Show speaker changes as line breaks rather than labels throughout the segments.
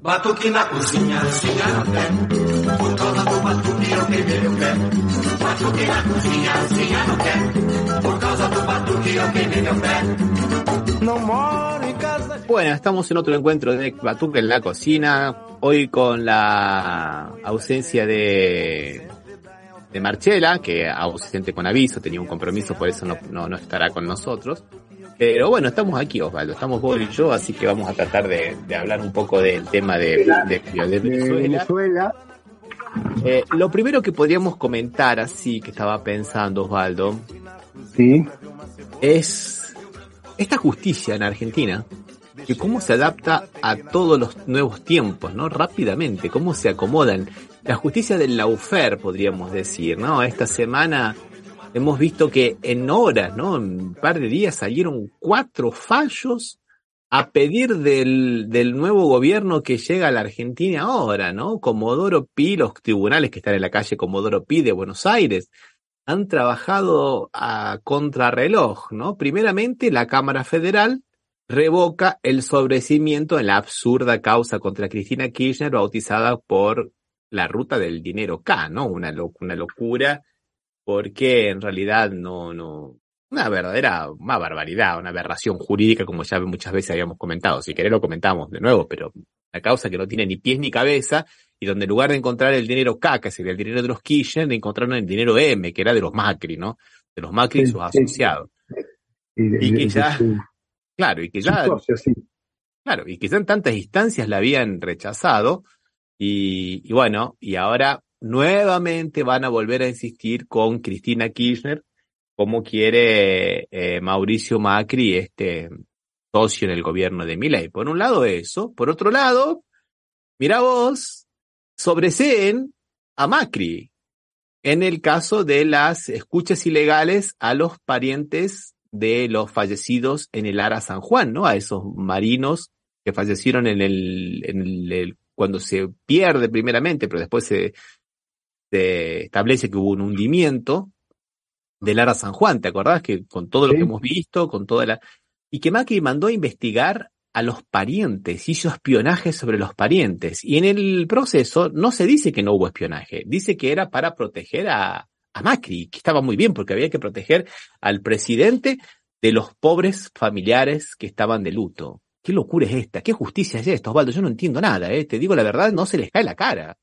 Batuque na cozinha, senha no pé. Por causa do batuque eu queimei meu pé. Batuque na cozinha, senha no pé. Por causa do batuque eu queimei meu pé.
No moro em casa.
Bueno, estamos en otro encuentro de Batuque en la cocina. Hoy con la ausencia de, de Marchela, que ausente con aviso, tenía un compromiso, por eso no, no, no estará con nosotros. Pero bueno, estamos aquí, Osvaldo, estamos vos y yo, así que vamos a tratar de, de hablar un poco del tema de, de, de Venezuela.
Venezuela.
Eh, lo primero que podríamos comentar, así que estaba pensando, Osvaldo,
Sí,
es esta justicia en Argentina, que cómo se adapta a todos los nuevos tiempos, ¿no? Rápidamente, cómo se acomodan. La justicia del laufer, podríamos decir, ¿no? Esta semana hemos visto que en horas, ¿no? En un par de días salieron cuatro fallos a pedir del, del nuevo gobierno que llega a la Argentina ahora, ¿no? Comodoro Pi, los tribunales que están en la calle Comodoro Pi de Buenos Aires, han trabajado a contrarreloj, ¿no? Primeramente, la Cámara Federal revoca el sobrecimiento en la absurda causa contra Cristina Kirchner bautizada por la ruta del dinero K, ¿no? Una, una locura porque en realidad no, no, una verdadera, una barbaridad, una aberración jurídica como ya muchas veces habíamos comentado. Si querés lo comentamos de nuevo, pero la causa que no tiene ni pies ni cabeza y donde en lugar de encontrar el dinero K, que sería el dinero de los Kirchner, encontraron el dinero M, que era de los Macri, ¿no? De los Macri y sus asociados.
y,
que ya- Claro, y que ya. Claro, y que ya en tantas instancias la habían rechazado y, y bueno, y ahora nuevamente van a volver a insistir con Cristina Kirchner como quiere eh, Mauricio Macri, este socio en el gobierno de Milei. Por un lado eso, por otro lado, mira vos, sobreseen a Macri en el caso de las escuchas ilegales a los parientes de los fallecidos en el Ara San Juan, ¿no? A esos marinos que fallecieron en el, en el, cuando se pierde primeramente, pero después se, se establece que hubo un hundimiento del Ara San Juan, ¿te acordás? Que con todo lo que hemos visto, con toda la... Y que Macri mandó a investigar a los parientes, hizo espionaje sobre los parientes. Y en el proceso no se dice que no hubo espionaje, dice que era para proteger a, a Macri, que estaba muy bien porque había que proteger al presidente de los pobres familiares que estaban de luto. ¿Qué locura es esta? ¿Qué justicia es esto, Osvaldo? Yo no entiendo nada, ¿eh? Te digo la verdad, no se les cae la cara.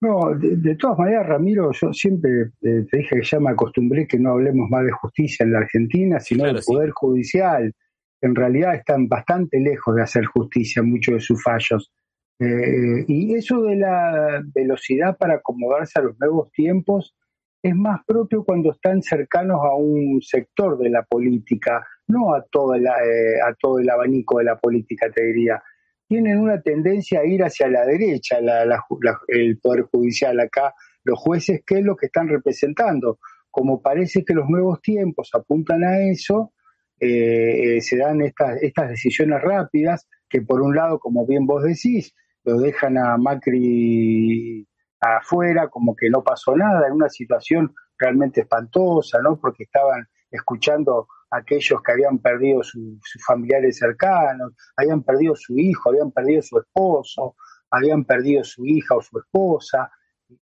No, de, de todas maneras, Ramiro, yo siempre eh, te dije que ya me acostumbré que no hablemos más de justicia en la Argentina, sino
claro,
del
sí.
Poder Judicial. En realidad están bastante lejos de hacer justicia muchos de sus fallos. Eh, y eso de la velocidad para acomodarse a los nuevos tiempos es más propio cuando están cercanos a un sector de la política, no a, toda la, eh, a todo el abanico de la política, te diría tienen una tendencia a ir hacia la derecha, la- la la- el Poder Judicial acá, los jueces, ¿qué es lo que están representando? Como parece que los nuevos tiempos apuntan a eso, eh, eh, se dan estas, estas decisiones rápidas que por un lado, como bien vos decís, lo dejan a Macri afuera, como que no pasó nada, en una situación realmente espantosa, ¿no? Porque estaban escuchando aquellos que habían perdido su- sus familiares cercanos, habían perdido su hijo, habían perdido su esposo, habían perdido su hija o su esposa.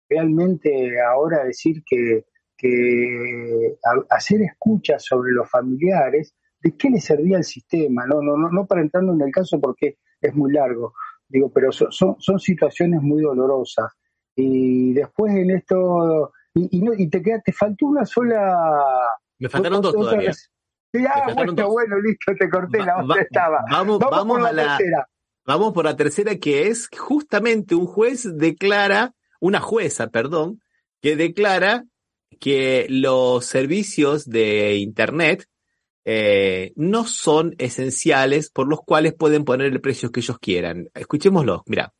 Realmente ahora decir que, que hacer escuchas sobre los familiares, ¿de qué le servía el sistema? No, no, no, no para entrando en el caso porque es muy largo, digo, pero son, son, son situaciones muy dolorosas. Y después en esto, y, y, no, y te queda, te faltó una sola
Me faltaron dos todavía.
Ah,
faltaron
bueno,
dos.
bueno, listo, te corté, la otra
va-
estaba.
Vamos, vamos,
por
a la,
tercera.
vamos por la tercera que es justamente un juez declara, una jueza, perdón, que declara que los servicios de Internet eh, no son esenciales por los cuales pueden poner el precio que ellos quieran. Escuchémoslo, mira.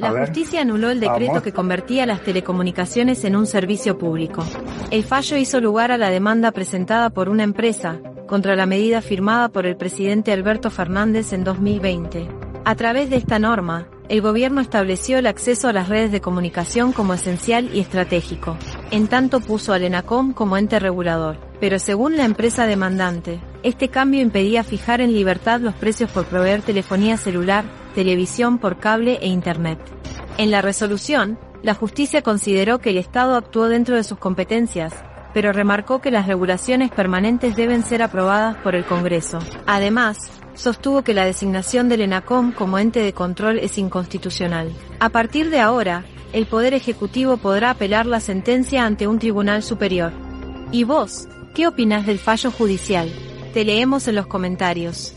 La justicia anuló el decreto que convertía las telecomunicaciones en un servicio público. El fallo hizo lugar a la demanda presentada por una empresa, contra la medida firmada por el presidente Alberto Fernández en 2020. A través de esta norma, el gobierno estableció el acceso a las redes de comunicación como esencial y estratégico. En tanto puso al ENACOM como ente regulador. Pero según la empresa demandante, este cambio impedía fijar en libertad los precios por proveer telefonía celular, televisión por cable e Internet. En la resolución, la justicia consideró que el Estado actuó dentro de sus competencias, pero remarcó que las regulaciones permanentes deben ser aprobadas por el Congreso. Además, sostuvo que la designación del ENACOM como ente de control es inconstitucional. A partir de ahora, el Poder Ejecutivo podrá apelar la sentencia ante un tribunal superior. ¿Y vos, qué opinás del fallo judicial? Te leemos en los comentarios.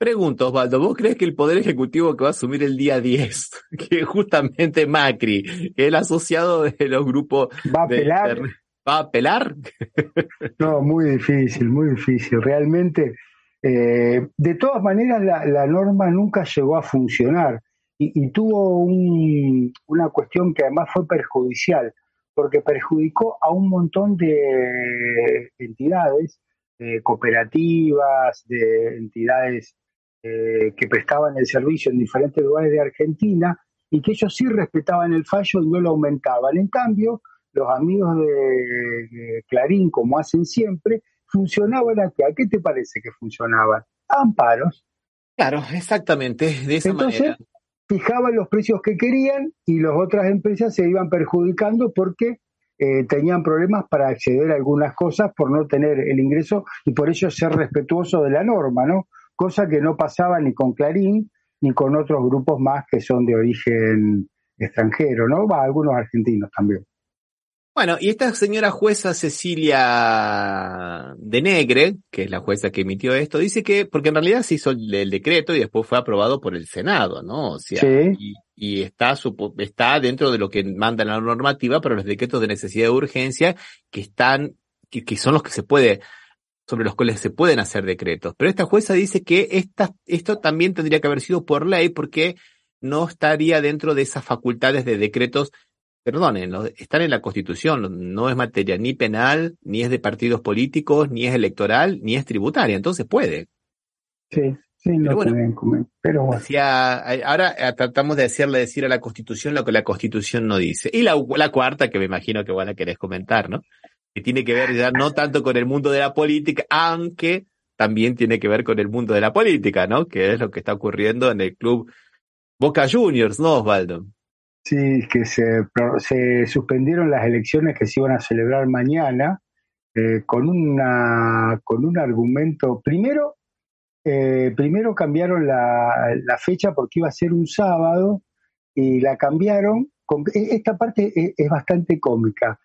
Pregunto, Osvaldo, ¿vos crees que el Poder Ejecutivo que va a asumir el día 10, que justamente Macri, que el asociado de los grupos...
¿Va a apelar?
¿Va a apelar?
no, muy difícil, muy difícil. Realmente, eh, de todas maneras, la, norma nunca llegó a funcionar y, tuvo una cuestión que además fue perjudicial, porque perjudicó a un montón de entidades, cooperativas, de entidades eh, que prestaban el servicio en diferentes lugares de Argentina y que ellos sí respetaban el fallo y no lo aumentaban. En cambio, los amigos de, Clarín, como hacen siempre, funcionaban a qué? ¿A qué te parece que funcionaban? amparos.
Claro, exactamente, de esa
Entonces, Fijaban los precios que querían y las otras empresas se iban perjudicando porque eh, tenían problemas para acceder a algunas cosas por no tener el ingreso y por ello ser respetuoso de la norma, ¿no? Cosa que no pasaba ni con Clarín ni con otros grupos más que son de origen extranjero, ¿no? Va, algunos argentinos también.
Bueno, y esta señora jueza Cecilia de Negre, que es la jueza que emitió esto, dice que, porque en realidad se hizo el, decreto y después fue aprobado por el Senado, ¿no? O sea, y, está, está dentro de lo que manda la normativa para los decretos de necesidad de urgencia que están, que, que son los que se puede, sobre los cuales se pueden hacer decretos. Pero esta jueza dice que esta, esto también tendría que haber sido por ley porque no estaría dentro de esas facultades de decretos perdonen, están en la Constitución, no es materia ni penal, ni es de partidos políticos, ni es electoral, ni es tributaria, entonces puede.
Sí, sí, no pero bueno, pero bueno.
ahora eh, tratamos de hacerle decir a la Constitución lo que la Constitución no dice. Y la, la cuarta, que me imagino que van a querer comentar, ¿no? Que tiene que ver ya no tanto con el mundo de la política, aunque también tiene que ver con el mundo de la política, ¿no? Que es lo que está ocurriendo en el club Boca Juniors, ¿no, Osvaldo?
Sí, que se, se suspendieron las elecciones que se iban a celebrar mañana eh, con, una, con un argumento. Primero, eh, primero cambiaron la, la, fecha porque iba a ser un sábado y la cambiaron. Con, e, esta parte es, bastante cómica.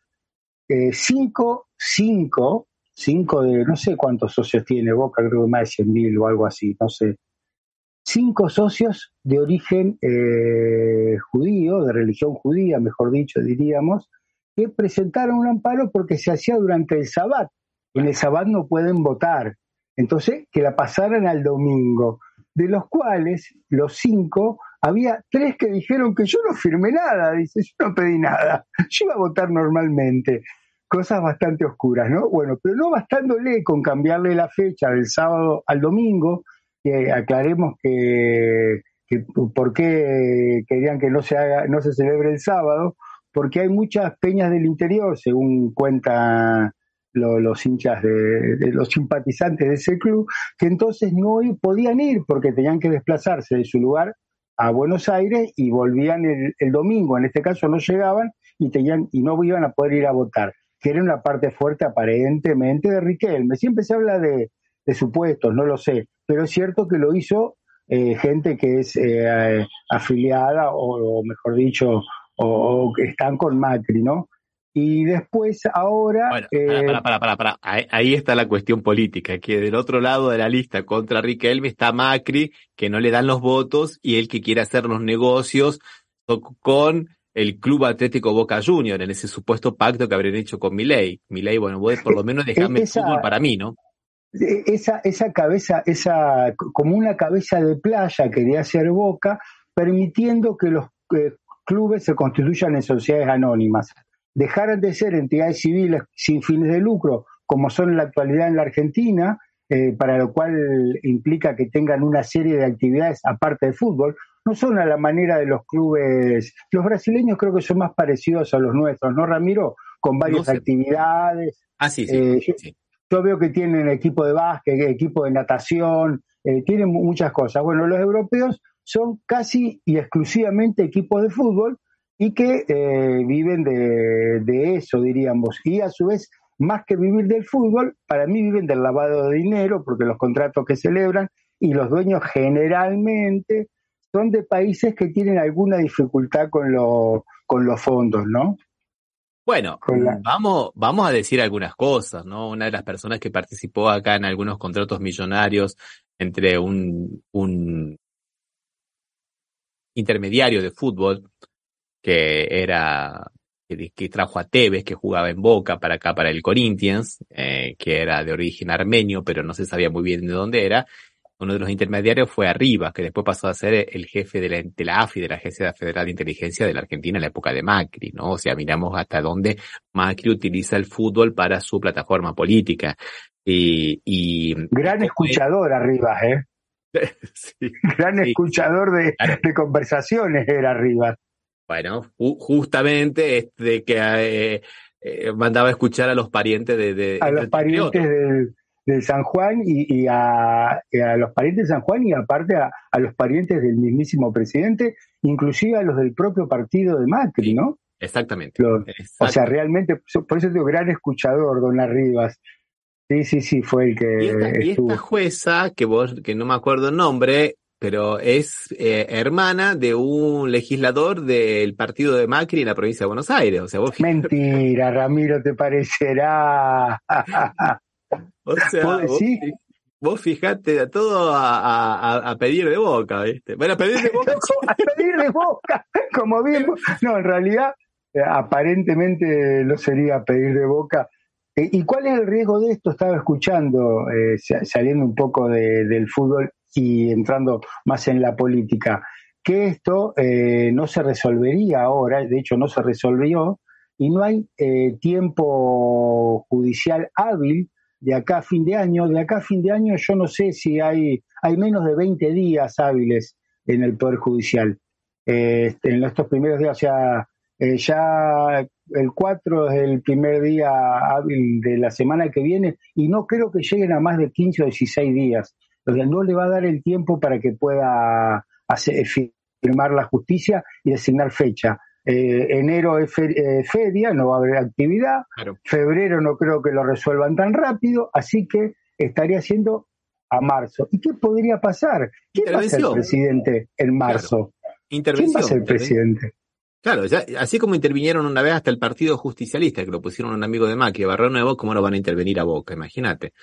Eh, cinco, cinco, cinco de no sé cuántos socios tiene Boca, creo que más de 100 mil o algo así, no sé cinco socios de origen eh, judío, de religión judía, mejor dicho, diríamos, que presentaron un amparo porque se hacía durante el Sabbat. En el Sabbat no pueden votar. Entonces, que la pasaran al domingo. De los cuales, los cinco, había tres que dijeron que yo no firmé nada, dice, yo no pedí nada, yo iba a votar normalmente. Cosas bastante oscuras, ¿no? Bueno, pero no bastándole con cambiarle la fecha del sábado al domingo, que aclaremos que, por qué querían que no se haga, no se celebre el sábado, porque hay muchas peñas del interior, según cuentan los hinchas de, los simpatizantes de ese club, que entonces no podían ir porque tenían que desplazarse de su lugar a Buenos Aires y volvían el, el, domingo, en este caso no llegaban y tenían y no iban a poder ir a votar, que era una parte fuerte aparentemente de Riquelme. Siempre se habla de, supuestos, no lo sé, pero es cierto que lo hizo eh, gente que es eh, afiliada o, mejor dicho, o, que están con Macri, ¿no? Y después ahora...
Bueno, para, para, para, para, Ahí está la cuestión política, que del otro lado de la lista contra Riquelme está Macri, que no le dan los votos, y él que quiere hacer los negocios con el Club Atlético Boca Junior, en ese supuesto pacto que habrían hecho con Milei. Milei, bueno, vos por lo menos dejarme el fútbol para mí, ¿no?
esa, esa cabeza, esa, como una cabeza de playa quería hacer Boca, permitiendo que los eh, clubes se constituyan en sociedades anónimas. Dejaran de ser entidades civiles sin fines de lucro, como son en la actualidad en la Argentina, eh, para lo cual implica que tengan una serie de actividades aparte del fútbol, no son a la manera de los clubes. Los brasileños creo que son más parecidos a los nuestros, ¿no, Ramiro? Con varias actividades.
Ah, sí,
Eh,
sí.
yo,
sí.
yo veo que tienen equipo de básquet, equipo de natación, eh, tienen mu- muchas cosas. Bueno, los europeos son casi y exclusivamente equipos de fútbol y que eh, viven de, de eso, diríamos. Y a su vez, más que vivir del fútbol, para mí viven del lavado de dinero, porque los contratos que celebran y los dueños generalmente son de países que tienen alguna dificultad con, lo- con los fondos, ¿no?
Bueno,
la-
vamos, vamos a decir algunas cosas, ¿no? Una de las personas que participó acá en algunos contratos millonarios entre un, un intermediario de fútbol que era que, que trajo a Tevez, que jugaba en Boca para acá, para el Corinthians, eh, que era de origen armenio, pero no se sabía muy bien de dónde era. Uno de los intermediarios fue Arribas, que después pasó a ser el jefe de la, de la AFI, de la Agencia Federal de Inteligencia de la Argentina en la época de Macri, ¿no? O sea, miramos hasta dónde Macri utiliza el fútbol para su plataforma política. Y, y
Gran escuchador arriba, ¿eh?
Sí.
Gran
Sí.
escuchador de,
Claro.
de conversaciones era arriba.
Bueno, ju- justamente este que eh, eh, mandaba a escuchar a los parientes de, de
A los parientes del San Juan y, y a, a los parientes de San Juan y aparte a, a los parientes del mismísimo presidente, inclusive a los del propio partido de Macri,
Sí.
¿no?
Exactamente.
O sea, realmente, por eso digo, gran escuchador, don Arribas. Sí, sí, sí, fue el que
y, esta, y esta jueza, que vos, que no me acuerdo el nombre, pero es eh, hermana de un legislador del partido de Macri en la provincia de Buenos Aires. O sea, vos,
Mentira, Ramiro, te parecerá.
o sea,
¿Vos
vos, fijate todo a, a- a- pedir de boca, ¿viste? Bueno, a pedir de boca.
a pedir de boca, como bien. No, en realidad, eh, aparentemente lo sería pedir de boca. Eh, ¿Y cuál es el riesgo de esto? Estaba escuchando, eh, sa- saliendo un poco de- del fútbol y entrando más en la política, que esto eh, no se resolvería ahora, de hecho no se resolvió, y no hay eh, tiempo judicial hábil de acá a fin de año. De acá a fin de año yo no sé si hay, hay menos de 20 días hábiles en el Poder Judicial. Eh, en estos primeros días, o sea, eh, ya el 4 es el primer día hábil de la semana que viene y no creo que lleguen a más de 15 o 16 días. O sea, no le va a dar el tiempo para que pueda hacer, firmar la justicia y designar fecha. Eh, enero es eh, feria, no va a haber actividad.
Claro.
Febrero no creo que lo resuelvan tan rápido, así que estaría siendo a marzo. ¿Y qué podría pasar? ¿Quién va a ser presidente en marzo? ¿Quién
Intervención.
va a ser presidente?
Claro, ya, así como intervinieron una vez hasta el Partido Justicialista, que lo pusieron un amigo de Macri, Barrio Nuevo, ¿cómo no van a intervenir a Boca? Imagínate.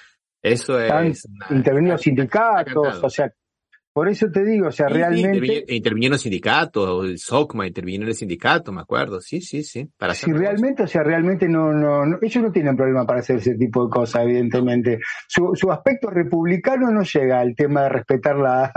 Eso es... está
sindicatos, o sea, por eso te digo, o sea,
Sí,
realmente,
intervini- intervinieron sindicatos, el SOCMA intervino en el sindicato, me acuerdo. Sí, sí, sí. Para
si realmente, o sea, realmente no, no, no- ellos no tienen problema para hacer ese tipo de cosas, evidentemente. Su, su aspecto republicano no llega al tema de respetar la,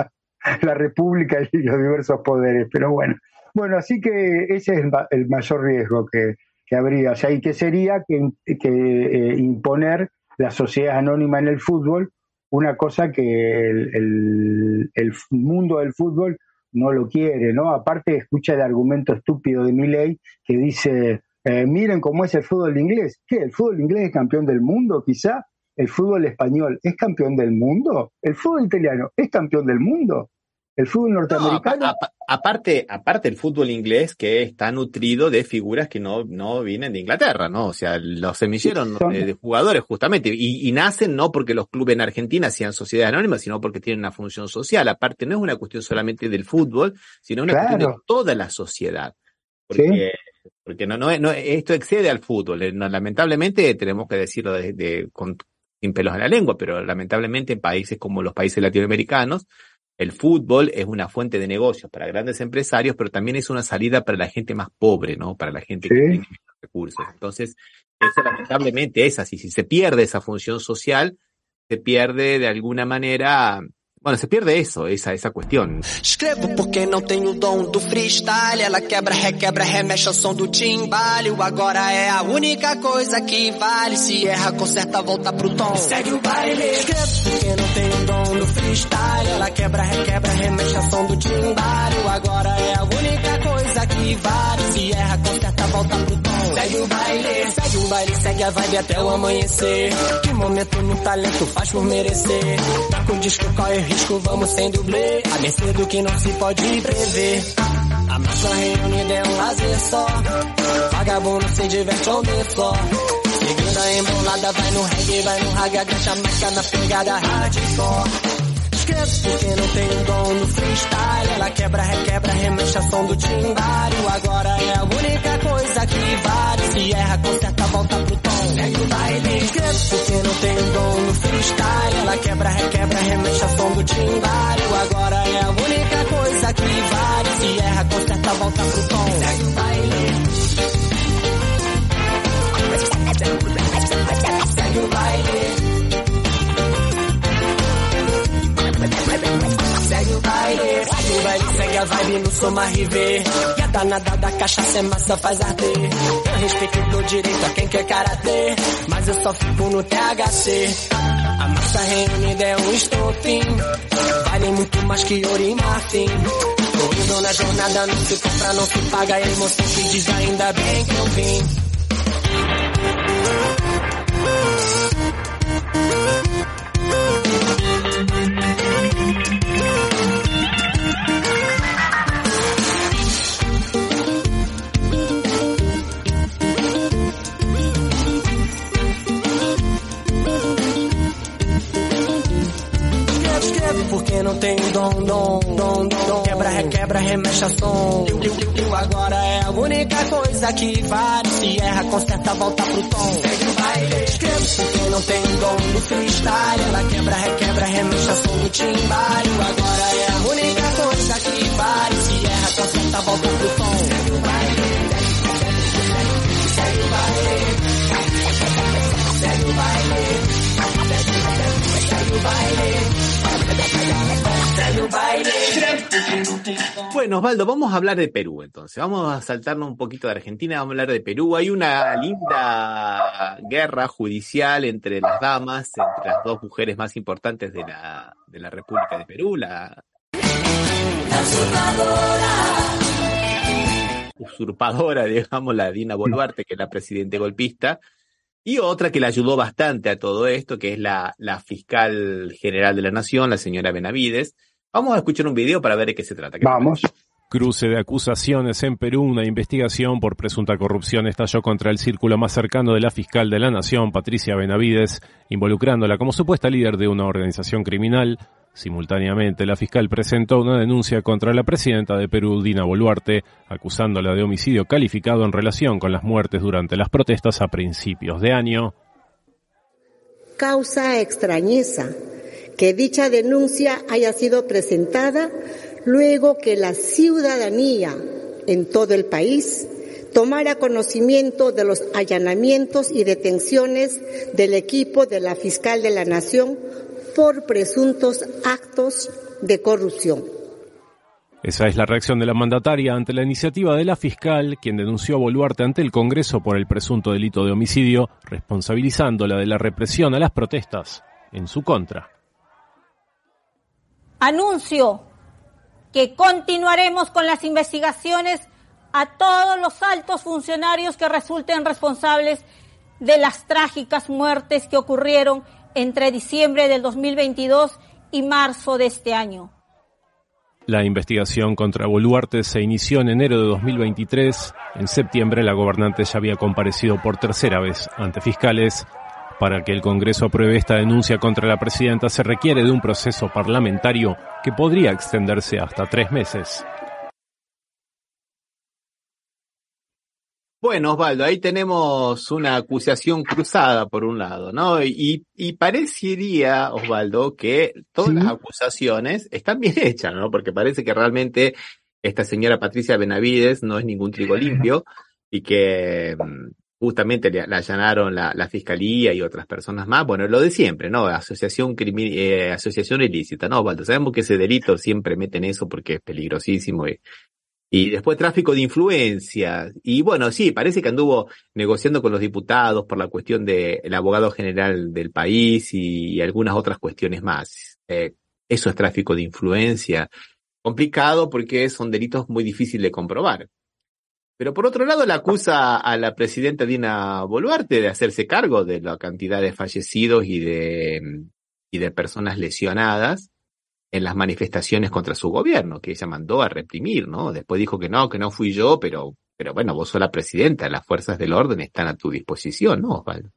la república y los diversos poderes, pero bueno. Bueno, así que ese es el mayor riesgo que, que habría, o sea, y que sería que, que eh, imponer la sociedad anónima en el fútbol, una cosa que el, el- mundo del fútbol no lo quiere, ¿no? Aparte escucha el argumento estúpido de Milley que dice, eh, miren cómo es el fútbol inglés. ¿Qué? ¿El fútbol inglés es campeón del mundo quizá? ¿El fútbol español es campeón del mundo? ¿El fútbol italiano es campeón del mundo? ¿El fútbol
No,
norteamericano?
apa- apa- aparte, aparte el fútbol inglés que está nutrido de figuras que no, no vienen de Inglaterra, ¿no? O sea, los semilleros
Son-
de, de jugadores justamente, y, y nacen no porque los clubes en Argentina sean sociedades anónimas, sino porque tienen una función social. Aparte, no es una cuestión solamente del fútbol, sino una cuestión de toda la sociedad. Porque, porque no, no, no, esto excede al fútbol. Eh, no, lamentablemente, tenemos que decirlo de, de- con, sin pelos en la lengua, pero lamentablemente en países como los países latinoamericanos, el fútbol es una fuente de negocios para grandes empresarios, pero también es una salida para la gente más pobre, ¿no? Para la gente que tiene menos recursos. Entonces, eso lamentablemente es así. Si se pierde esa función social, se pierde de alguna manera bueno, se pierde eso, esa, esa cuestión.
Escrevo porque não tenho o dom do freestyle. Ela quebra, requebra, remexe o som do timbale. O agora é a única coisa que vale. Se erra, conserta, volta pro tom. Segue o baile. Escrevo porque não tenho o dom do freestyle. Ela quebra, requebra, remexe o som do timbale. O agora é a única coisa que vale. Se erra, conserta, volta pro tom. Segue o baile, segue o baile, segue a vibe até o amanhecer. Que momento no talento faz por merecer. Tá com disco, corre risco, vamos sem dublê. A mercê do que não se pode prever. A massa reunida é um lazer só. Vagabundo se diverte onde só. Segunda embolada, vai no reggae, vai no raga, agacha marca na pegada hardcore. Esqueço porque não tenho dom no freestyle. Ela quebra, requebra, remexe a som do timbário. Agora é a única coisa que vale. Se erra, conserta, volta pro tom. Segue o baile. Esqueço porque não tenho dom no freestyle. Ela quebra, requebra, remexe a som do timbário. Agora é a única coisa a vibe no Soma River. E a danada da cachaça é massa, faz arder. Eu respeito dou direito a quem quer karatê. Mas eu só fico no THC. A massa reunida é um estopim. Vale muito mais que ouro e marfim. Corrido na jornada, não se compra, não se paga. A emoção que diz ainda bem que eu vim. Remexe a som. Eu agora é a única coisa que vale. Se erra, conserta, volta pro tom. Segue o baile. Escrevo porque não tem dom no freestyle. Ela quebra, requebra, remexe a som do timbalho. Agora é a única coisa que vale. Se erra, conserta, volta pro tom. Segue o baile. Segue o baile. Segue o baile. Segue o baile.
Bueno, Osvaldo, vamos a hablar de Perú entonces. Vamos a saltarnos un poquito de Argentina, vamos a hablar de Perú. Hay una linda guerra judicial entre las damas, entre las dos mujeres más importantes de la, de la República de Perú, la, usurpadora, digamos, la Dina Boluarte, que es la presidente golpista, y otra que le ayudó bastante a todo esto, que es la, la fiscal general de la Nación, la señora Benavides. Vamos a escuchar un video para ver de qué se trata. ¿Qué
Vamos.
Cruce de acusaciones en Perú, una investigación por presunta corrupción estalló contra el círculo más cercano de la fiscal de la Nación, Patricia Benavides, involucrándola como supuesta líder de una organización criminal. Simultáneamente, la fiscal presentó una denuncia contra la presidenta de Perú, Dina Boluarte, acusándola de homicidio calificado en relación con las muertes durante las protestas a principios de año.
Causa extrañeza que dicha denuncia haya sido presentada luego que la ciudadanía en todo el país tomara conocimiento de los allanamientos y detenciones del equipo de la fiscal de la Nación por presuntos actos de corrupción.
Esa es la reacción de la mandataria ante la iniciativa de la fiscal, quien denunció a Boluarte ante el Congreso por el presunto delito de homicidio, responsabilizándola de la represión a las protestas en su contra.
Anuncio que continuaremos con las investigaciones a todos los altos funcionarios que resulten responsables de las trágicas muertes que ocurrieron entre diciembre del 2022 y marzo de este año.
La investigación contra Boluarte se inició en enero de 2023. En septiembre la gobernante ya había comparecido por tercera vez ante fiscales. Para que el Congreso apruebe esta denuncia contra la presidenta se requiere de un proceso parlamentario que podría extenderse hasta tres meses.
Bueno, Osvaldo, ahí tenemos una acusación cruzada por un lado, ¿no? Y, y parecería, Osvaldo, que todas
Sí.
las acusaciones están bien hechas, ¿no? Porque parece que realmente esta señora Patricia Benavides no es ningún trigo limpio y que mm, justamente le, allanaron la, la, fiscalía y otras personas más. Bueno, lo de siempre, ¿no? Asociación eh, asociación ilícita, ¿no, Waldo? Sabemos que ese delito siempre meten eso porque es peligrosísimo y, y después tráfico de influencia. Y bueno, sí, parece que anduvo negociando con los diputados por la cuestión del abogado general del país y, algunas otras cuestiones más. Eh, eso es tráfico de influencia. Complicado porque son delitos muy difíciles de comprobar. Pero por otro lado, la acusa a la presidenta Dina Boluarte de hacerse cargo de la cantidad de fallecidos y de, y de personas lesionadas en las manifestaciones contra su gobierno, que ella mandó a reprimir, ¿no? Después dijo que no, que no fui yo, pero, pero bueno, vos sos la presidenta, las fuerzas del orden están a tu disposición, ¿no, Osvaldo?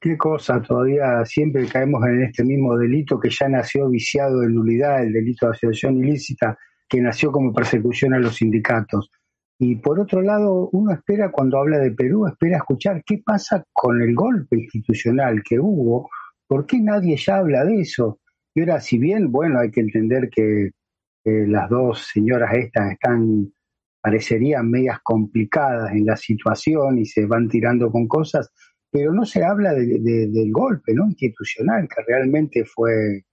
Qué cosa, todavía siempre caemos en este mismo delito que ya nació viciado de nulidad, el delito de asociación ilícita, que nació como persecución a los sindicatos. Y por otro lado, uno espera cuando habla de Perú, espera escuchar qué pasa con el golpe institucional que hubo, por qué nadie ya habla de eso. Y ahora, si bien, bueno, hay que entender que las dos señoras estas están, parecerían medias complicadas en la situación y se van tirando con cosas, pero no se habla del golpe ¿no? institucional, que realmente fue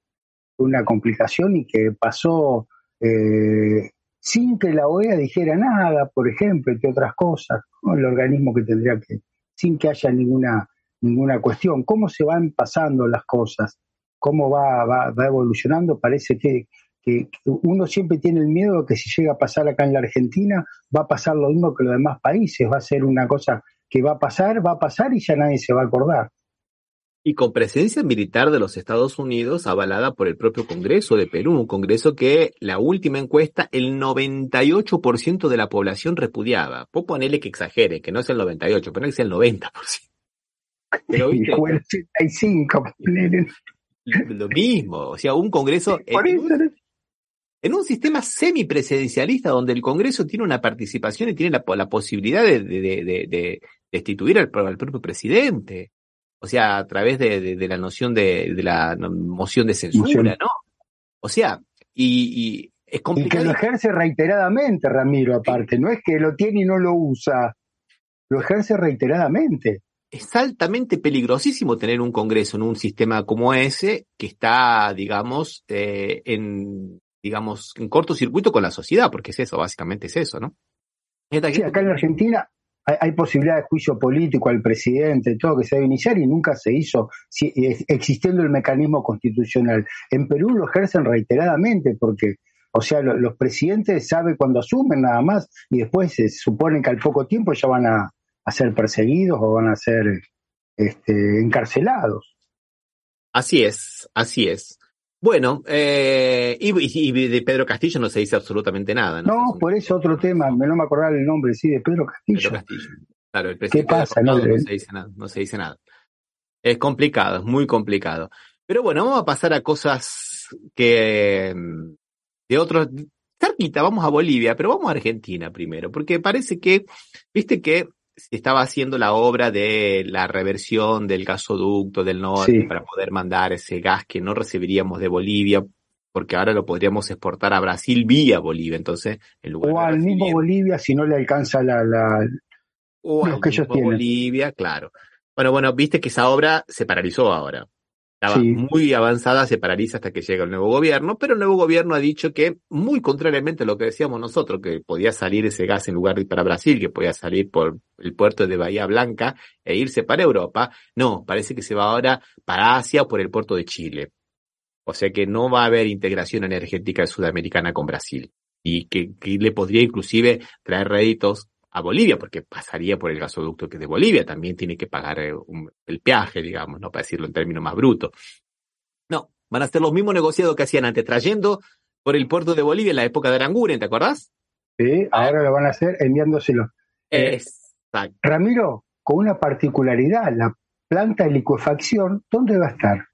una complicación y que pasó eh, sin que la OEA dijera nada, por ejemplo, entre otras cosas, el organismo que tendría que, sin que haya ninguna, ninguna cuestión, cómo se van pasando las cosas, cómo va, va, va evolucionando, parece que, que, uno siempre tiene el miedo de que si llega a pasar acá en la Argentina, va a pasar lo mismo que los demás países, va a ser una cosa que va a pasar, va a pasar y ya nadie se va a acordar.
Y con presencia militar de los Estados Unidos avalada por el propio Congreso de Perú, un Congreso que la última encuesta el 98% de la población repudiaba. Puedo ponerle que exagere, que no es el 98, pero que sea el 90%.
Pero ¿viste? el 85,
lo mismo, o sea, un Congreso en, un, en, un, sistema semipresidencialista donde el Congreso tiene una participación y tiene la, la posibilidad de, de, de, de destituir al, al, propio presidente. O sea, a través de, la noción de, la moción de censura, ¿no? O sea, y, y es complicado.
Y que lo ejerce reiteradamente, Ramiro, aparte. No es que lo tiene y no lo usa. Lo ejerce reiteradamente
es altamente peligrosísimo tener un Congreso en un sistema como ese que está, digamos, eh, en, digamos, en cortocircuito con la sociedad, porque es eso, básicamente es eso, ¿no?
Sí, acá en Argentina hay, posibilidad de juicio político al presidente, todo que se debe iniciar y nunca se hizo existiendo el mecanismo constitucional. En Perú lo ejercen reiteradamente porque, o sea, los presidentes saben cuando asumen nada más y después se supone que al poco tiempo ya van a, a ser perseguidos o van a ser este, encarcelados.
Así es, así es. Bueno, eh, y, de Pedro Castillo no se dice absolutamente nada.
No, no por eso otro tema, me no me acordaba el nombre, sí, de Pedro Castillo. Pedro Castillo.
Claro, el presidente ¿Qué pasa? No, no, se dice nada, no se dice nada. Es complicado, es muy complicado. Pero bueno, vamos a pasar a cosas que de otros, cerquita, vamos a Bolivia, pero vamos a Argentina primero, porque parece que, viste que estaba haciendo la obra de la reversión del gasoducto del norte para poder mandar ese gas que no recibiríamos de Bolivia, porque ahora lo podríamos exportar a Brasil vía Bolivia. Entonces,
en lugar o al mismo Bolivia si no le alcanza la, la
o al que Bolivia, claro. Bueno, bueno, viste que esa obra se paralizó ahora estaba muy avanzada, se paraliza hasta que llega el nuevo gobierno, pero el nuevo gobierno ha dicho que, muy contrariamente a lo que decíamos nosotros, que podía salir ese gas en lugar de ir para Brasil, que podía salir por el puerto de Bahía Blanca e irse para Europa, no, parece que se va ahora para Asia o por el puerto de Chile. O sea que no va a haber integración energética sudamericana con Brasil y que, que le podría inclusive traer réditos a Bolivia, porque pasaría por el gasoducto que de Bolivia, también tiene que pagar eh, el peaje, digamos, ¿no? Para decirlo en términos más brutos. No, van a ser los mismos negociados que hacían antes, trayendo por el puerto de Bolivia en la época de Aranguren, ¿te acordás?
Sí, ahora lo van a hacer enviándoselo.
Eh, Exacto.
Ramiro, con una particularidad, la planta de licuefacción, ¿dónde va a estar?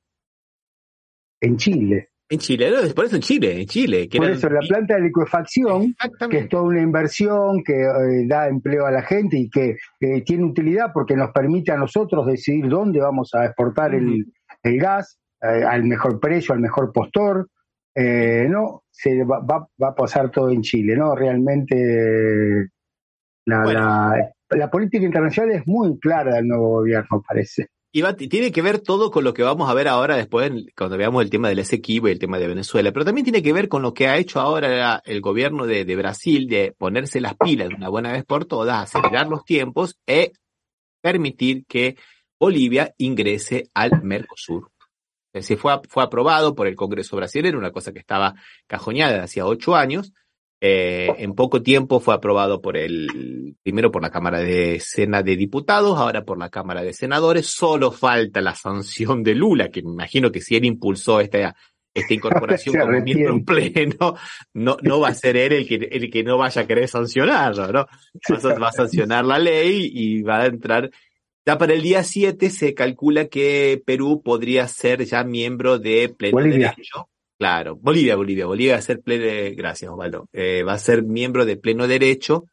En Chile.
En Chile, por eso en Chile, en Chile.
por eso, la planta de liquefacción, que es toda una inversión que eh, da empleo a la gente y que eh, tiene utilidad porque nos permite a nosotros decidir dónde vamos a exportar el, gas eh, al mejor precio, al mejor postor. no, se va, va, a pasar todo en Chile, ¿no? Realmente la, la política internacional es muy clara del nuevo gobierno, parece.
Y tiene que ver todo con lo que vamos a ver ahora después cuando veamos el tema del Esequibo y el tema de Venezuela, pero también tiene que ver con lo que ha hecho ahora el gobierno de, Brasil de ponerse las pilas de una buena vez por todas, acelerar los tiempos e permitir que Bolivia ingrese al Mercosur. Se fue, fue aprobado por el Congreso brasileño, una cosa que estaba cajoneada de hacía ocho años, eh, en poco tiempo fue aprobado por el, primero por la Cámara de Sena de Diputados, ahora por la Cámara de Senadores. Solo falta la sanción de Lula, que me imagino que si él impulsó esta, esta incorporación como miembro en pleno, no, no va a ser él el que, el que no vaya a querer sancionarlo, ¿no? Va a, sancionar la ley y va a entrar. Ya para el día 7 se calcula que Perú podría ser ya miembro de pleno derecho Claro, Bolivia, Bolivia, Bolivia va a ser pleno, gracias Osvaldo, eh, va a ser miembro de pleno derecho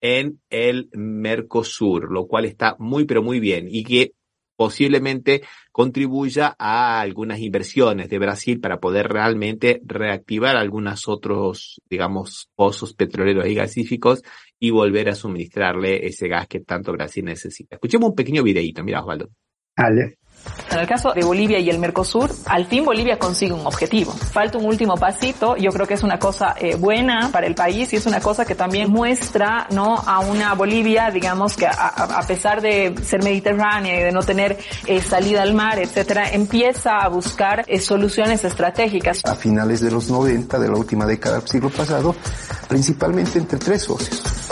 en el Mercosur, lo cual está muy pero muy bien y que posiblemente contribuya a algunas inversiones de Brasil para poder realmente reactivar algunos otros, digamos, pozos petroleros y gasíficos y volver a suministrarle ese gas que tanto Brasil necesita. Escuchemos un pequeño videíto, mira Osvaldo.
Dale.
En el caso de Bolivia y el Mercosur, al fin Bolivia consigue un objetivo. Falta un último pasito, yo creo que es una cosa eh, buena para el país y es una cosa que también muestra ¿no? a una Bolivia, digamos, que a, pesar de ser mediterránea y de no tener eh, salida al mar, etcétera, empieza a buscar eh, soluciones estratégicas.
A finales de los 90, de la última década del siglo pasado, principalmente entre tres socios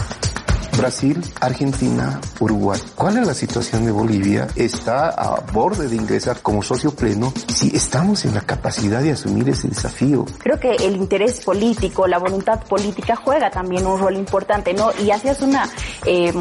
Brasil, Argentina, Uruguay. ¿Cuál es la situación de Bolivia? Está a borde de ingresar como socio pleno si estamos en la capacidad de asumir ese desafío.
Creo que el interés político, la voluntad política juega también un rol importante, ¿no? Y hacías una eh,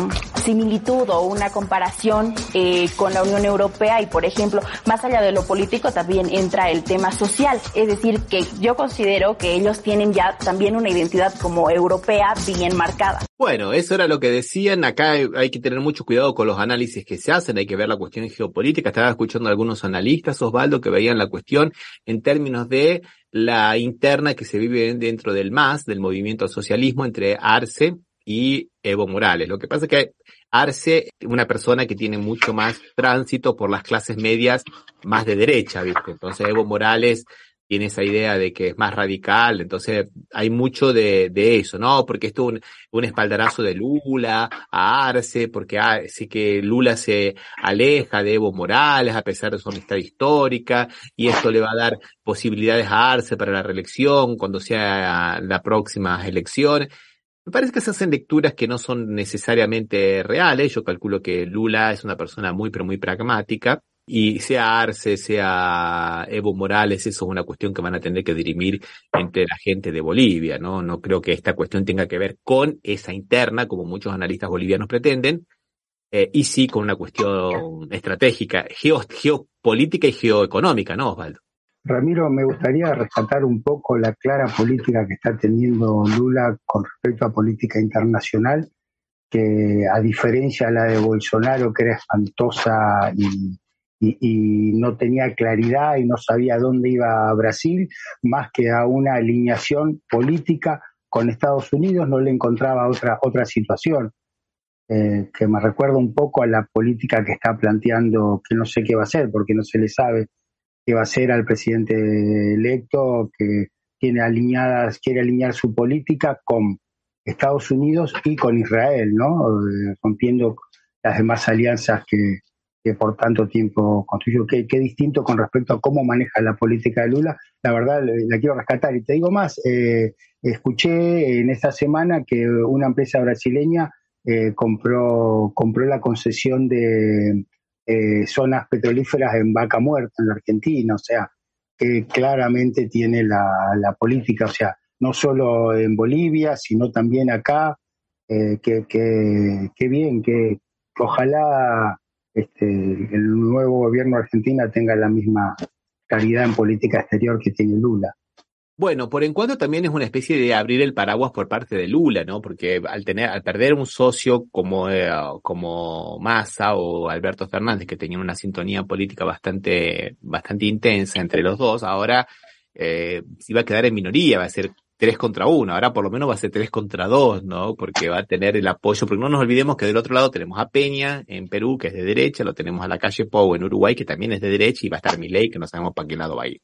similitud o una comparación eh, con la Unión Europea y, por ejemplo, más allá de lo político también entra el tema social. Es decir, que yo considero que ellos tienen ya también una identidad como europea bien marcada.
Bueno, eso era lo que decían. Acá hay que tener mucho cuidado con los análisis que se hacen, hay que ver la cuestión geopolítica. Estaba escuchando a algunos analistas, Osvaldo, que veían la cuestión en términos de la interna que se vive dentro del MAS, del movimiento al socialismo, entre Arce y Evo Morales. Lo que pasa es que Arce, una persona que tiene mucho más tránsito por las clases medias más de derecha, ¿viste? Entonces Evo Morales tiene esa idea de que es más radical, entonces hay mucho de, eso, ¿no? Porque esto es un, un, espaldarazo de Lula a Arce, porque ah, sí que Lula se aleja de Evo Morales a pesar de su amistad histórica, y esto le va a dar posibilidades a Arce para la reelección cuando sea la próxima elección. Me parece que se hacen lecturas que no son necesariamente reales. Yo calculo que Lula es una persona muy, pero muy pragmática y sea Arce, sea Evo Morales, eso es una cuestión que van a tener que dirimir entre la gente de Bolivia, ¿no? No creo que esta cuestión tenga que ver con esa interna, como muchos analistas bolivianos pretenden, eh, y sí con una cuestión estratégica, geopolítica y geoeconómica, ¿no, Osvaldo?
Ramiro, me gustaría rescatar un poco la clara política que está teniendo Lula con respecto a política internacional, que a diferencia de la de Bolsonaro, que era espantosa y y, no tenía claridad y no sabía dónde iba Brasil, más que a una alineación política con Estados Unidos, no le encontraba otra, otra situación. Eh, que me recuerda un poco a la política que está planteando, que no sé qué va a hacer, porque no se le sabe qué va a hacer al presidente electo, que tiene alineadas, quiere alinear su política con Estados Unidos y con Israel, ¿no? Eh, rompiendo las demás alianzas que, que por tanto tiempo construyó. Qué, distinto con respecto a cómo maneja la política de Lula. La verdad, la quiero rescatar. Y te digo más, eh, escuché en esta semana que una empresa brasileña eh, compró, compró la concesión de eh, zonas petrolíferas en Vaca Muerta, en la Argentina. O sea, que claramente tiene la, la política, o sea, no solo en Bolivia, sino también acá. que, que, que bien, que ojalá este, el nuevo gobierno argentino tenga la misma calidad en política exterior que tiene Lula.
Bueno, por en cuanto también es una especie de abrir el paraguas por parte de Lula, ¿no? Porque al tener, al perder un socio como, eh, como Massa o Alberto Fernández, que tenían una sintonía política bastante, bastante intensa entre los dos, ahora eh, iba a quedar en minoría, va a ser tres contra uno, ahora por lo menos va a ser tres contra dos, ¿no? Porque va a tener el apoyo, porque no nos olvidemos que del otro lado tenemos a Peña en Perú, que es de derecha, lo tenemos a la calle Pou en Uruguay, que también es de derecha, y va a estar Milei, que no sabemos para qué lado va a ir.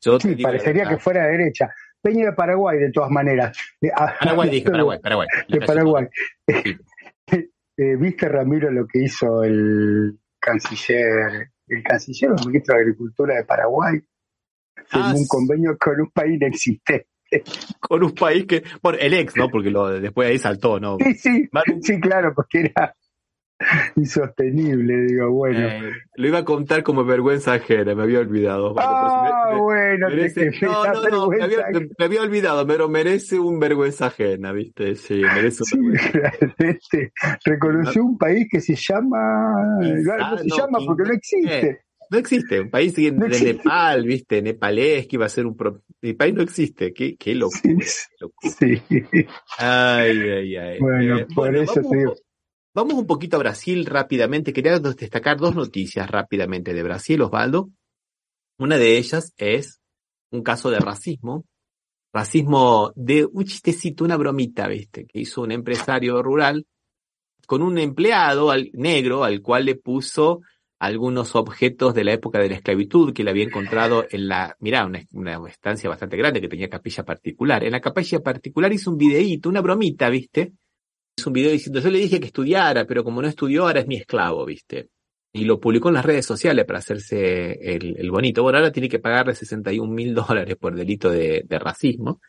sí, parecería que fuera de derecha. Peña de Paraguay, de todas maneras.
Ah, Paraguay, dije, Paraguay, Paraguay.
De Paraguay. Eh, ¿Viste, Ramiro, lo que hizo el canciller, el canciller o el ministro de Agricultura de Paraguay? Firmó ah, un convenio con un país inexistente.
Con un país que, bueno, el ex, ¿no? Porque lo, después ahí saltó, ¿no?
Sí, sí, sí, claro, porque era insostenible, digo, bueno.
Eh, lo iba a contar como vergüenza ajena, me había olvidado.
ah, bueno,
merece, no, no, no, me había, me había, olvidado, pero merece un vergüenza ajena, ¿viste? Sí, merece un
sí, este, reconoció un país que se llama, no se llama porque no existe.
No existe, un país de, Nepal, viste, nepalés, que iba a ser un... El país no existe, qué, qué locura. Sí, Ay, ay, ay.
Bueno, eh, por eso
vamos, vamos un poquito a Brasil rápidamente. Quería destacar dos noticias rápidamente de Brasil, Osvaldo. Una de ellas es un caso de racismo. Racismo de un chistecito, una bromita, viste, que hizo un empresario rural con un empleado al, negro al cual le puso algunos objetos de la época de la esclavitud que le había encontrado en la, mirá, una, estancia bastante grande que tenía capilla particular. En la capilla particular hizo un videíto, una bromita, ¿viste? Hizo un video diciendo, yo le dije que estudiara, pero como no estudió, ahora es mi esclavo, ¿viste? Y lo publicó en las redes sociales para hacerse el, bonito. Bueno, ahora tiene que pagarle 61 mil dólares por delito de racismo.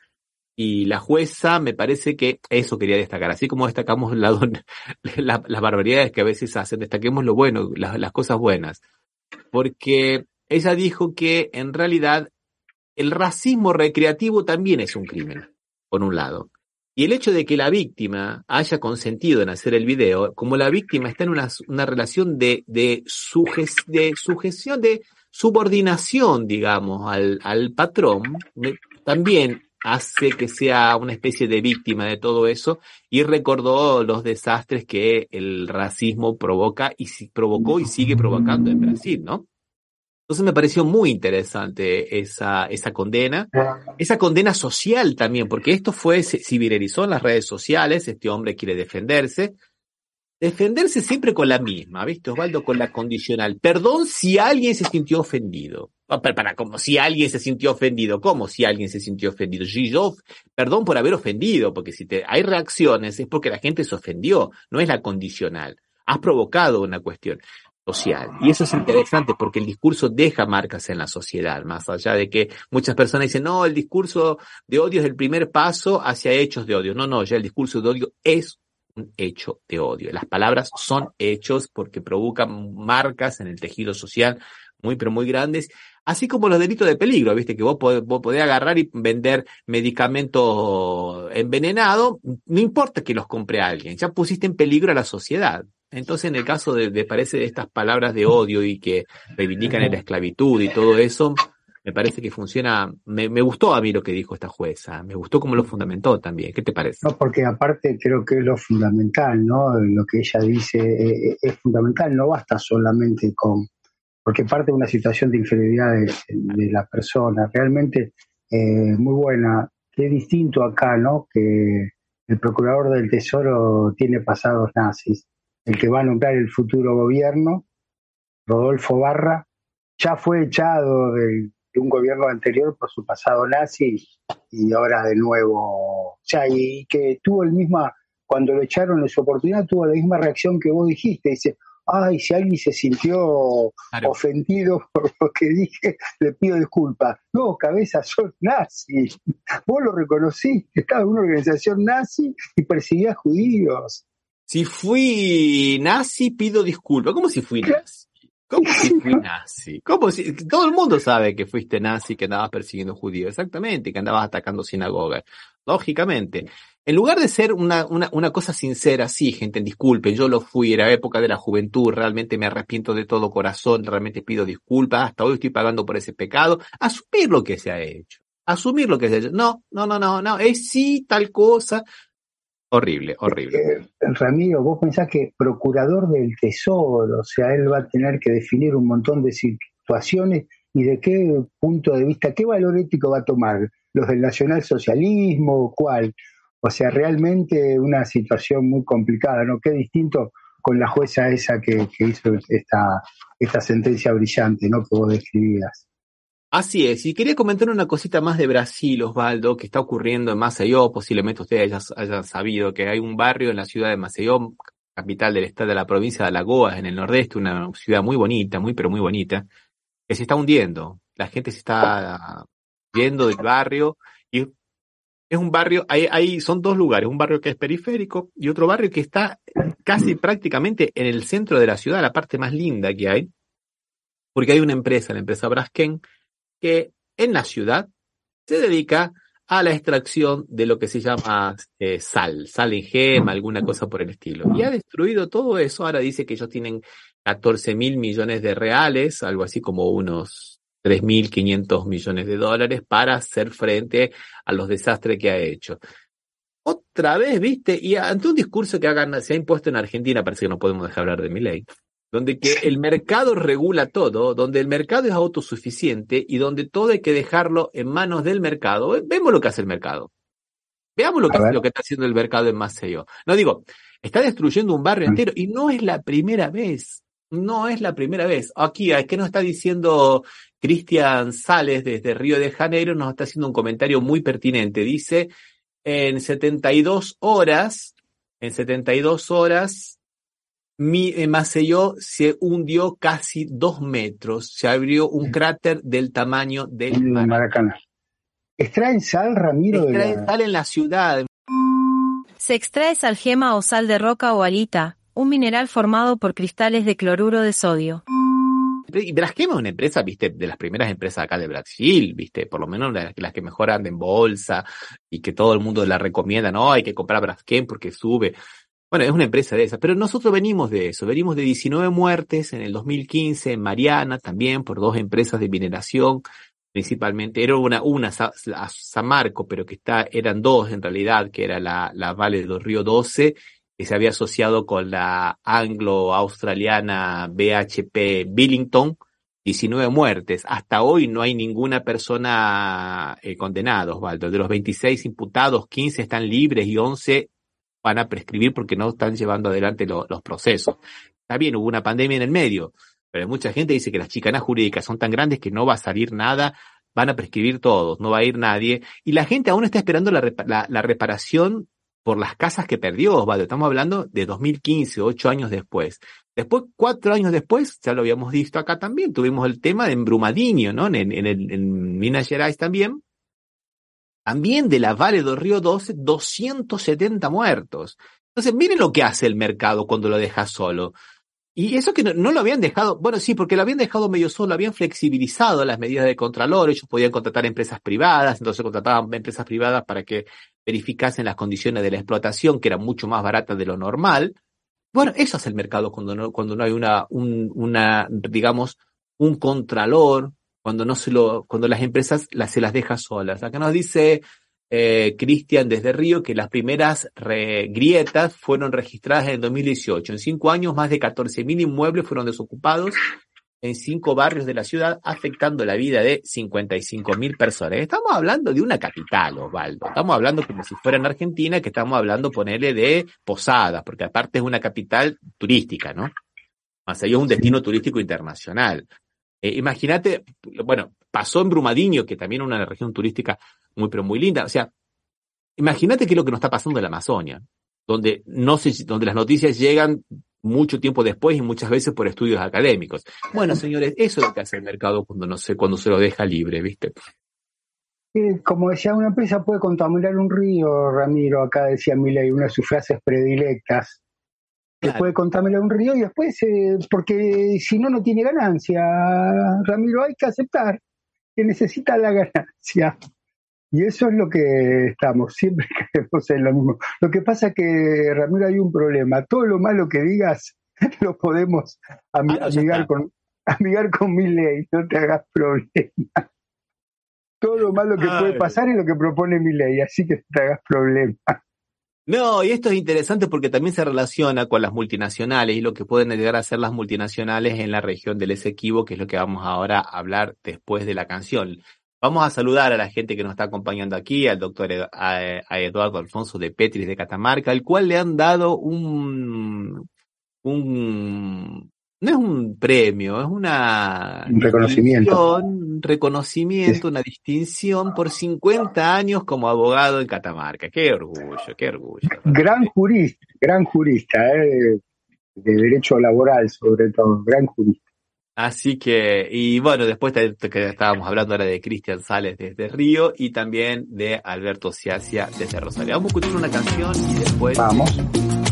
Y la jueza me parece que eso quería destacar. Así como destacamos la, las barbaridades que a veces hacen, destaquemos lo bueno, las cosas buenas. Porque ella dijo que en realidad el racismo recreativo también es un crimen, por un lado. Y el hecho de que la víctima haya consentido en hacer el video, como la víctima está en una, relación de, de, sujeción, de subordinación, digamos, al patrón, también hace que sea una especie de víctima de todo eso y recordó los desastres que el racismo provoca y provocó y sigue provocando en Brasil, ¿no? Entonces me pareció muy interesante esa, esa condena, esa condena social también, porque esto fue, se viralizó en las redes sociales, este hombre quiere defenderse, defenderse siempre con la misma, ¿viste, Osvaldo? Con la condicional. Perdón si alguien se sintió ofendido. Para, para, como si alguien se sintió ofendido. ¿Cómo si alguien se sintió ofendido? Yo, perdón por haber ofendido, porque si te, hay reacciones es porque la gente se ofendió, no es la condicional. Has provocado una cuestión social. Y eso es interesante porque el discurso deja marcas en la sociedad, más allá de que muchas personas dicen, no, el discurso de odio es el primer paso hacia hechos de odio. No, no, ya el discurso de odio es un hecho de odio. Las palabras son hechos porque provocan marcas en el tejido social muy, pero muy grandes. Así como los delitos de peligro, viste, que vos podés, agarrar y vender medicamento envenenado, no importa que los compre alguien, ya pusiste en peligro a la sociedad. Entonces, en el caso de, de parece de estas palabras de odio y que reivindican la esclavitud y todo eso, me parece que funciona, me, gustó a mí lo que dijo esta jueza, me gustó cómo lo fundamentó también, ¿qué te parece?
No, porque aparte creo que es lo fundamental, ¿no? Lo que ella dice eh, eh, es fundamental, no basta solamente con, porque parte de una situación de inferioridad de, la persona, realmente eh, muy buena, qué distinto acá, ¿no? Que el procurador del Tesoro tiene pasados nazis, el que va a nombrar el futuro gobierno, Rodolfo Barra, ya fue echado de un gobierno anterior por su pasado nazi y ahora de nuevo, o sea, y que tuvo el misma, cuando lo echaron en su oportunidad, tuvo la misma reacción que vos dijiste, dice, ay, si alguien se sintió ofendido por lo que dije, le pido disculpas. No, cabeza, sos nazi. Vos lo reconociste, estaba en una organización nazi y perseguía judíos.
Si fui nazi, pido disculpas. ¿Cómo si fui nazi? ¿Cómo si fui nazi? ¿Cómo si, todo el mundo sabe que fuiste nazi, que andabas persiguiendo judíos, exactamente, que andabas atacando sinagogas. Lógicamente. En lugar de ser una, una, una cosa sincera, sí, gente, disculpen, yo lo fui, era época de la juventud, realmente me arrepiento de todo corazón, realmente pido disculpas, hasta hoy estoy pagando por ese pecado, asumir lo que se ha hecho, asumir lo que se ha hecho. No, no, no, no, no, es sí tal cosa, Horrible, horrible.
Eh, Ramiro, vos pensás que procurador del tesoro, o sea, él va a tener que definir un montón de situaciones y de qué punto de vista, qué valor ético va a tomar. los del nacionalsocialismo, cuál. O sea, realmente una situación muy complicada, ¿no? Qué distinto con la jueza esa que, hizo esta, esta sentencia brillante, ¿no? Que vos.
Así es, y quería comentar una cosita más de Brasil, Osvaldo, que está ocurriendo en Maceió, posiblemente ustedes hayan, sabido que hay un barrio en la ciudad de Maceió, capital del estado de la provincia de Alagoas, en el nordeste, una ciudad muy bonita, muy pero muy bonita, que se está hundiendo. La gente se está yendo del barrio y es un barrio, hay, son dos lugares, un barrio que es periférico y otro barrio que está casi prácticamente en el centro de la ciudad, la parte más linda que hay, porque hay una empresa, la empresa Braskem, que en la ciudad se dedica a la extracción de lo que se llama eh, sal, sal en gema, alguna cosa por el estilo. Y ha destruido todo eso. Ahora dice que ellos tienen 14 mil millones de reales, algo así como unos 3.500 millones de dólares para hacer frente a los desastres que ha hecho. Otra vez, viste, y ante un discurso que hagan, se ha impuesto en Argentina, parece que no podemos dejar hablar de mi ley, donde que el mercado regula todo, donde el mercado es autosuficiente y donde todo hay que dejarlo en manos del mercado. Vemos lo que hace el mercado. Veamos lo que, lo que está haciendo el mercado en Maceió. No digo, está destruyendo un barrio entero y no es la primera vez. No es la primera vez. Aquí, ¿qué nos está diciendo Cristian Sales desde Río de Janeiro? Nos está haciendo un comentario muy pertinente. Dice, en 72 horas, en 72 horas, mi, eh, Maceió se hundió casi dos metros, se abrió un cráter del tamaño del
Maracaná. ¿Extraen sal, Ramiro?
Extraen sal en la ciudad.
Se extrae salgema o sal de roca o alita, un mineral formado por cristales de cloruro de sodio.
Y Braskem es una empresa, viste, de las primeras empresas acá de Brasil, viste, por lo menos las, que mejor andan en bolsa y que todo el mundo la recomienda, no, hay que comprar Braskem porque sube. Bueno, es una empresa de esas, pero nosotros venimos de eso, venimos de 19 muertes en el 2015 en Mariana, también por dos empresas de mineración, principalmente, era una, una Samarco, pero que está, eran dos en realidad, que era la, la Vale del Río 12, se había asociado con la anglo-australiana BHP Billington, 19 muertes. Hasta hoy no hay ninguna persona eh, condenada, Osvaldo. De los 26 imputados, 15 están libres y 11 van a prescribir porque no están llevando adelante los procesos. Está bien, hubo una pandemia en el medio, pero mucha gente dice que las chicanas jurídicas son tan grandes que no va a salir nada, van a prescribir todos, no va a ir nadie, y la gente aún está esperando la, la, reparación por las casas que perdió Osvaldo. Estamos hablando de 2015, ocho años después. Después, cuatro años después, ya lo habíamos visto acá también, tuvimos el tema de Embrumadinho, ¿no? En, en, en Minas Gerais también, también de la Vale del Río 12, 270 muertos. Entonces, miren lo que hace el mercado cuando lo deja solo. Y eso que no, lo habían dejado, bueno, sí, porque lo habían dejado medio solo, habían flexibilizado las medidas de contralor, ellos podían contratar empresas privadas, entonces contrataban empresas privadas para que verificasen las condiciones de la explotación, que eran mucho más baratas de lo normal. Bueno, eso es el mercado cuando no, cuando no hay una, un, una, digamos, un contralor, cuando no se lo, cuando las empresas las, se las deja solas. Acá nos dice eh, Cristian desde Río que las primeras grietas fueron registradas en el 2018. En cinco años, más de 14.000 inmuebles fueron desocupados en cinco barrios de la ciudad, afectando la vida de 55.000 personas. Estamos hablando de una capital, Osvaldo. Estamos hablando como si fuera en Argentina, que estamos hablando, ponerle de Posadas, porque aparte es una capital turística, ¿no? Más allá es un destino turístico internacional. Eh, imagínate, bueno, pasó en Brumadinho, que también es una región turística muy, pero muy linda. O sea, imagínate qué es lo que nos está pasando en la Amazonia, donde, no se, donde las noticias llegan mucho tiempo después y muchas veces por estudios académicos. Bueno, señores, eso es lo que hace el mercado cuando no sé, cuando se lo deja libre, ¿viste?
como decía, una empresa puede contaminar un río, Ramiro, acá decía Miley, una de sus frases predilectas puede contaminar un río y después, eh, porque si no, no tiene ganancia. Ramiro, hay que aceptar que necesita la ganancia. Y eso es lo que estamos, siempre queremos en lo mismo. Lo que pasa es que, Ramiro, hay un problema. Todo lo malo que digas lo podemos ah, amigar, con, amigar con mi ley, no te hagas problema. Todo lo malo que puede pasar es lo que propone mi ley, así que no te hagas problema.
No, y esto es interesante porque también se relaciona con las multinacionales y lo que pueden llegar a ser las multinacionales en la región del Esequibo, que es lo que vamos ahora a hablar después de la canción. Vamos a saludar a la gente que nos está acompañando aquí, al doctor a, Eduardo Alfonso de Petris de Catamarca, al cual le han dado un, un no es un premio, es una
un reconocimiento,
un reconocimiento, una distinción por 50 años como abogado en Catamarca. Qué orgullo, qué orgullo.
Gran jurista, gran jurista, eh, de derecho laboral sobre todo, gran jurista.
Así que, y bueno, después que estábamos hablando ahora de Cristian Sales desde Río y también de Alberto Ciacia desde Rosario. Vamos a escuchar una canción y después...
Vamos.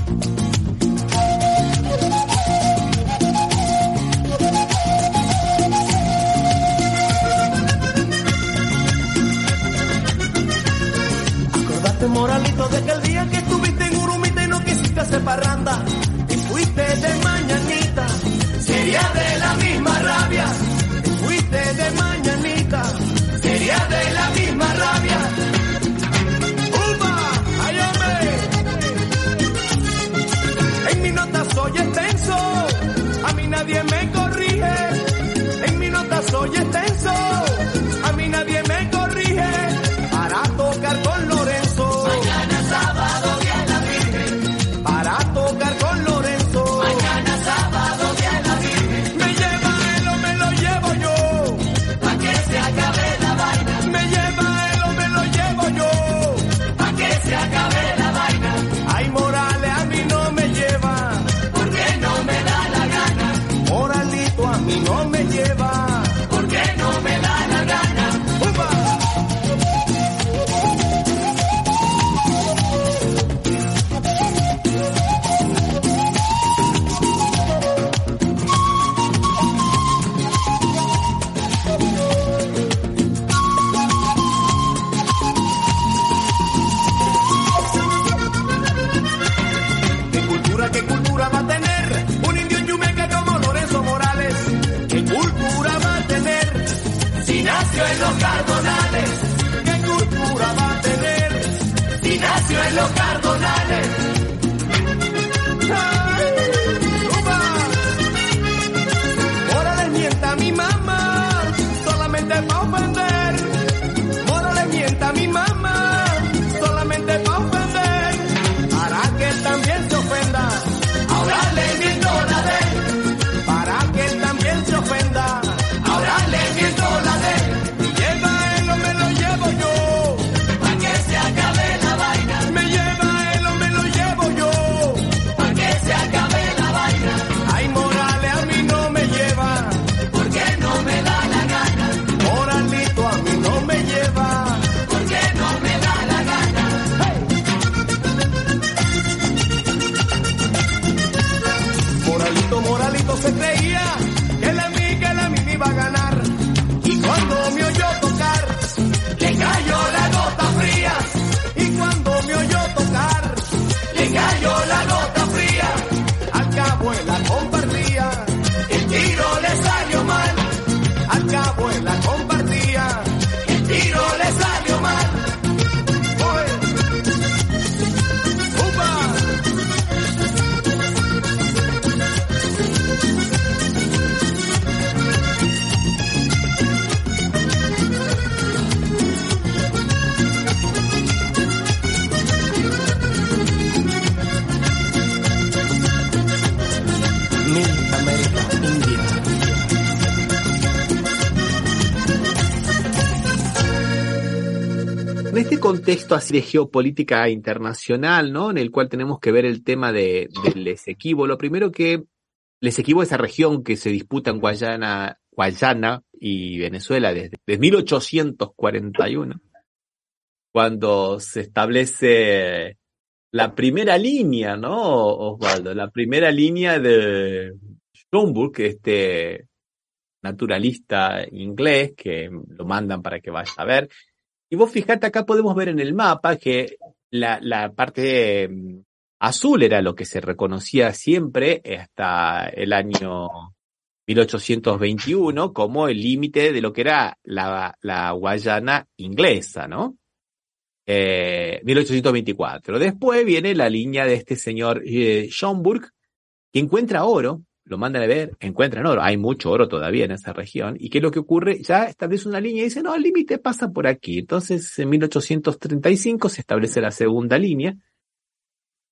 Contexto así de geopolítica internacional, ¿no? En el cual tenemos que ver el tema de, del Esequibo. Lo primero que el Esequibo es esa región que se disputa en Guayana, Guayana y Venezuela desde, desde 1841, cuando se establece la primera línea, ¿no, Osvaldo? La primera línea de Schomburg, este naturalista inglés que lo mandan para que vaya a ver. Y vos fijate, acá podemos ver en el mapa que la, la parte mm, azul era lo que se reconocía siempre hasta el año 1821 como el límite de lo que era la, la Guayana inglesa, ¿no? Eh, 1824. Después viene la línea de este señor eh, Schomburg, que encuentra oro lo mandan a ver, encuentran oro. Hay mucho oro todavía en esa región. ¿Y qué es lo que ocurre? Ya establece una línea y dice, no, el límite pasa por aquí. Entonces, en 1835 se establece la segunda línea.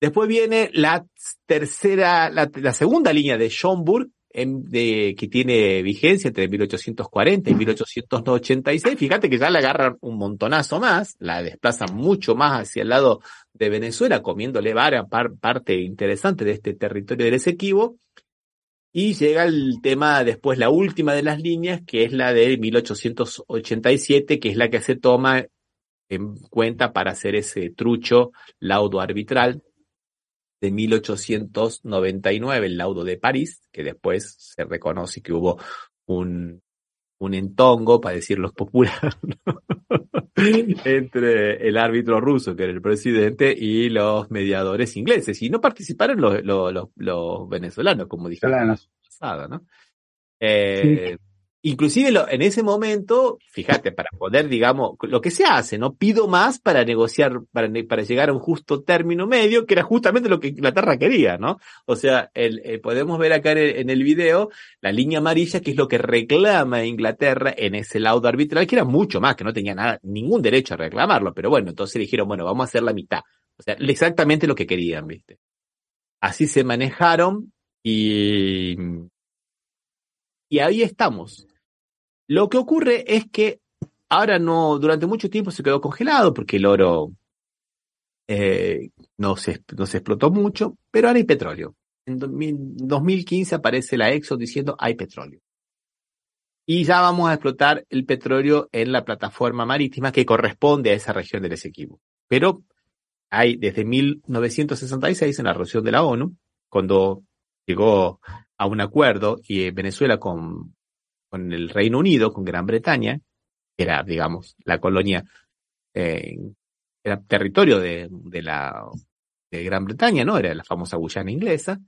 Después viene la tercera, la, segunda línea de Schomburg, que tiene vigencia entre 1840 y 1886. Fíjate que ya le agarran un montonazo más, la desplazan mucho más hacia el lado de Venezuela, comiéndole varias parte interesante de este territorio del Esequibo. Y llega el tema después, la última de las líneas, que es la de 1887, que es la que se toma en cuenta para hacer ese trucho laudo arbitral de 1899, el laudo de París, que después se reconoce que hubo un, un entongo, para decirlo popular, entre el árbitro ruso, que era el presidente, y los mediadores ingleses. Y no participaron los, los, los, venezolanos, como dijeron pasado, ¿no? Eh, Inclusive en ese momento, fíjate, para poder, digamos, lo que se hace, ¿no? Pido más para negociar, para, para llegar a un justo término medio, que era justamente lo que Inglaterra quería, ¿no? O sea, el, eh, podemos ver acá en el, video la línea amarilla, que es lo que reclama Inglaterra en ese laudo arbitral, que era mucho más, que no tenía nada, ningún derecho a reclamarlo, pero bueno, entonces dijeron, bueno, vamos a hacer la mitad. O sea, exactamente lo que querían, ¿viste? Así se manejaron y, y ahí estamos. Lo que ocurre es que ahora no, durante mucho tiempo se quedó congelado porque el oro eh, no, se, no se explotó mucho, pero ahora hay petróleo. En 2015 aparece la Exxon diciendo hay petróleo. Y ya vamos a explotar el petróleo en la plataforma marítima que corresponde a esa región del Esequibo. Pero hay desde 1966 en la resolución de la ONU, cuando llegó a un acuerdo y Venezuela con con el Reino Unido, con Gran Bretaña, que era, digamos, la colonia, eh, era territorio de, de, la de Gran Bretaña, ¿no? Era la famosa Guyana inglesa,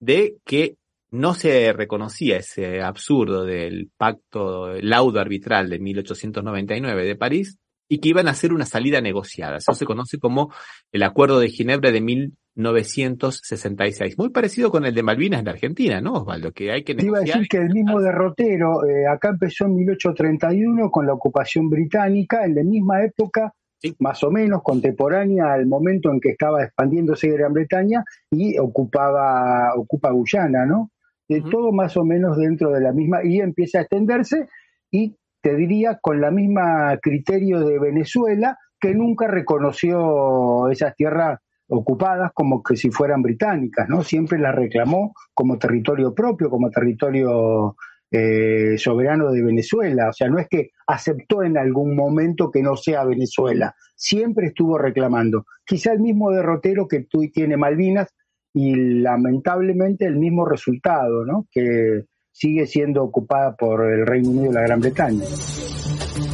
de que no se reconocía ese absurdo del pacto laudo arbitral de 1899 de París y que iban a hacer una salida negociada. Eso se conoce como el Acuerdo de Ginebra de 1966. Muy parecido con el de Malvinas en Argentina, ¿no, Osvaldo? Que hay que
negociar. Iba a decir que el mismo derrotero, eh, acá empezó en 1831 con la ocupación británica, en la misma época, más o menos contemporánea al momento en que estaba expandiéndose Gran Bretaña y ocupaba, ocupa Guyana, ¿no? De Todo más o menos dentro de la misma, y empieza a extenderse y te diría, con la misma criterio de Venezuela, que nunca reconoció esas tierras ocupadas como que si fueran británicas, ¿no? Siempre las reclamó como territorio propio, como territorio eh, soberano de Venezuela. O sea, no es que aceptó en algún momento que no sea Venezuela, siempre estuvo reclamando. Quizá el mismo derrotero que tú tiene Malvinas y lamentablemente el mismo resultado, ¿no? Que sigue siendo ocupada por el Reino Unido y la Gran Bretaña.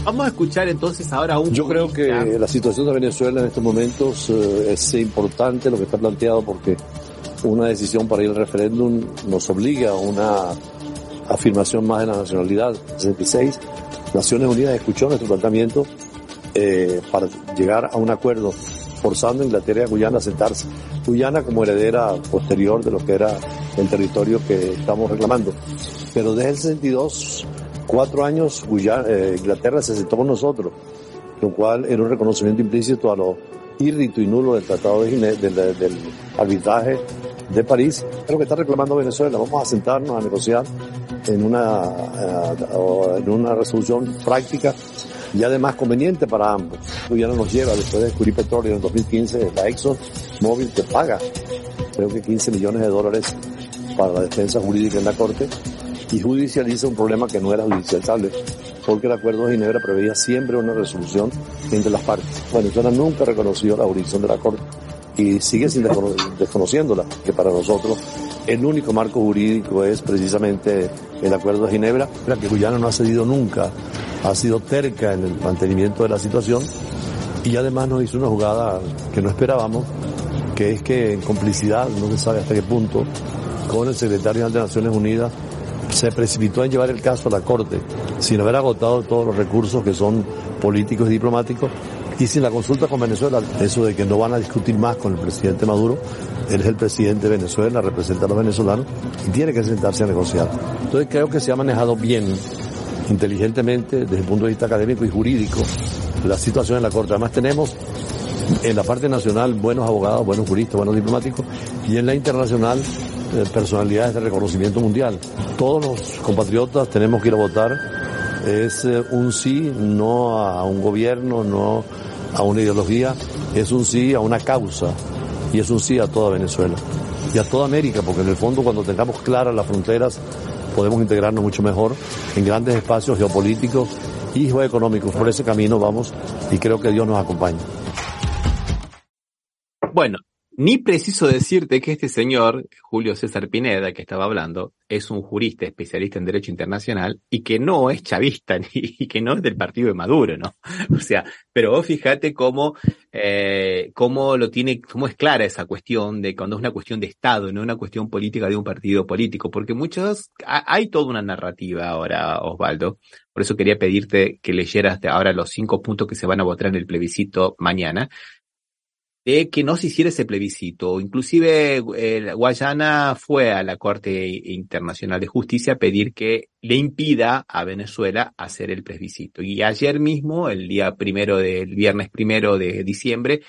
Vamos a escuchar entonces ahora un...
Yo creo que la situación de Venezuela en estos momentos eh, es importante lo que está planteado porque una decisión para ir al referéndum nos obliga a una afirmación más de la nacionalidad. 66, Naciones Unidas escuchó nuestro planteamiento eh, para llegar a un acuerdo forzando a Inglaterra y a Guyana a sentarse. Guyana como heredera posterior de lo que era el territorio que estamos reclamando. Pero desde el 62, cuatro años, eh, Inglaterra se sentó con nosotros, lo cual era un reconocimiento implícito a lo irrito y nulo del Tratado de del, arbitraje de París. Es lo que está reclamando Venezuela. Vamos a sentarnos a negociar en una, eh, en una resolución práctica y además conveniente para ambos. Guyana nos lleva, después de descubrir petróleo en 2015, la Exxon Móvil que paga creo que 15 millones de dólares para la defensa jurídica en la Corte y judicializa un problema que no era judicializable, porque el Acuerdo de Ginebra preveía siempre una resolución entre las partes. Venezuela nunca reconoció la jurisdicción de la Corte y sigue sin desconociéndola, que para nosotros el único marco jurídico es precisamente el Acuerdo de Ginebra, la que Guyana no ha cedido nunca, ha sido terca en el mantenimiento de la situación y además nos hizo una jugada que no esperábamos, que es que en complicidad, no se sabe hasta qué punto, con el secretario de Naciones Unidas, se precipitó en llevar el caso a la Corte sin haber agotado todos los recursos que son políticos y diplomáticos Y sin la consulta con Venezuela, eso de que no van a discutir más con el presidente Maduro, él es el presidente de Venezuela, representa a los venezolanos y tiene que sentarse a negociar. Entonces creo que se ha manejado bien, inteligentemente, desde el punto de vista académico y jurídico, la situación en la Corte. Además tenemos en la parte nacional buenos abogados, buenos juristas, buenos diplomáticos y en la internacional personalidades de reconocimiento mundial. Todos los compatriotas tenemos que ir a votar. Es eh, un sí, no a un gobierno, no a una ideología, es un sí a una causa y es un sí a toda Venezuela y a toda América, porque en el fondo cuando tengamos claras las fronteras podemos integrarnos mucho mejor en grandes espacios geopolíticos y geoeconómicos. Por ese camino vamos y creo que Dios nos acompaña.
Bueno, ni preciso decirte que este señor, Julio César Pineda, que estaba hablando, es un jurista especialista en derecho internacional y que no es chavista ni y que no es del partido de Maduro, ¿no? O sea, pero vos fíjate cómo, eh, cómo lo tiene, cómo es clara esa cuestión de cuando es una cuestión de Estado, no una cuestión política de un partido político, porque muchos, hay toda una narrativa ahora, Osvaldo. Por eso quería pedirte que leyeras ahora los cinco puntos que se van a votar en el plebiscito mañana de que no se hiciera ese plebiscito. Inclusive Guayana fue a la Corte Internacional de Justicia a pedir que le impida a Venezuela hacer el plebiscito. Y ayer mismo, el día primero del viernes primero de diciembre,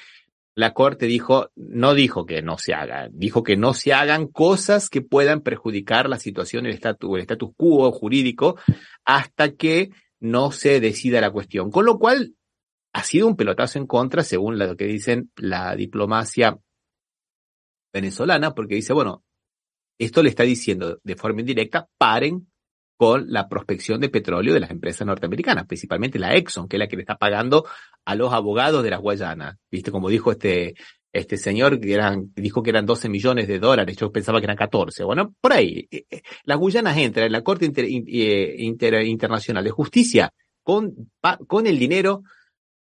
la Corte dijo, no dijo que no se haga, dijo que no se hagan cosas que puedan perjudicar la situación, el estatus, el status quo jurídico, hasta que no se decida la cuestión. Con lo cual, ha sido un pelotazo en contra, según lo que dicen la diplomacia venezolana, porque dice, bueno, esto le está diciendo de forma indirecta, paren con la prospección de petróleo de las empresas norteamericanas, principalmente la Exxon, que es la que le está pagando a los abogados de las Guayanas. Viste, como dijo este, este señor, que eran, dijo que eran 12 millones de dólares, yo pensaba que eran 14. Bueno, por ahí, eh, eh, las Guyanas entran en la Corte eh, Internacional de Justicia con, con el dinero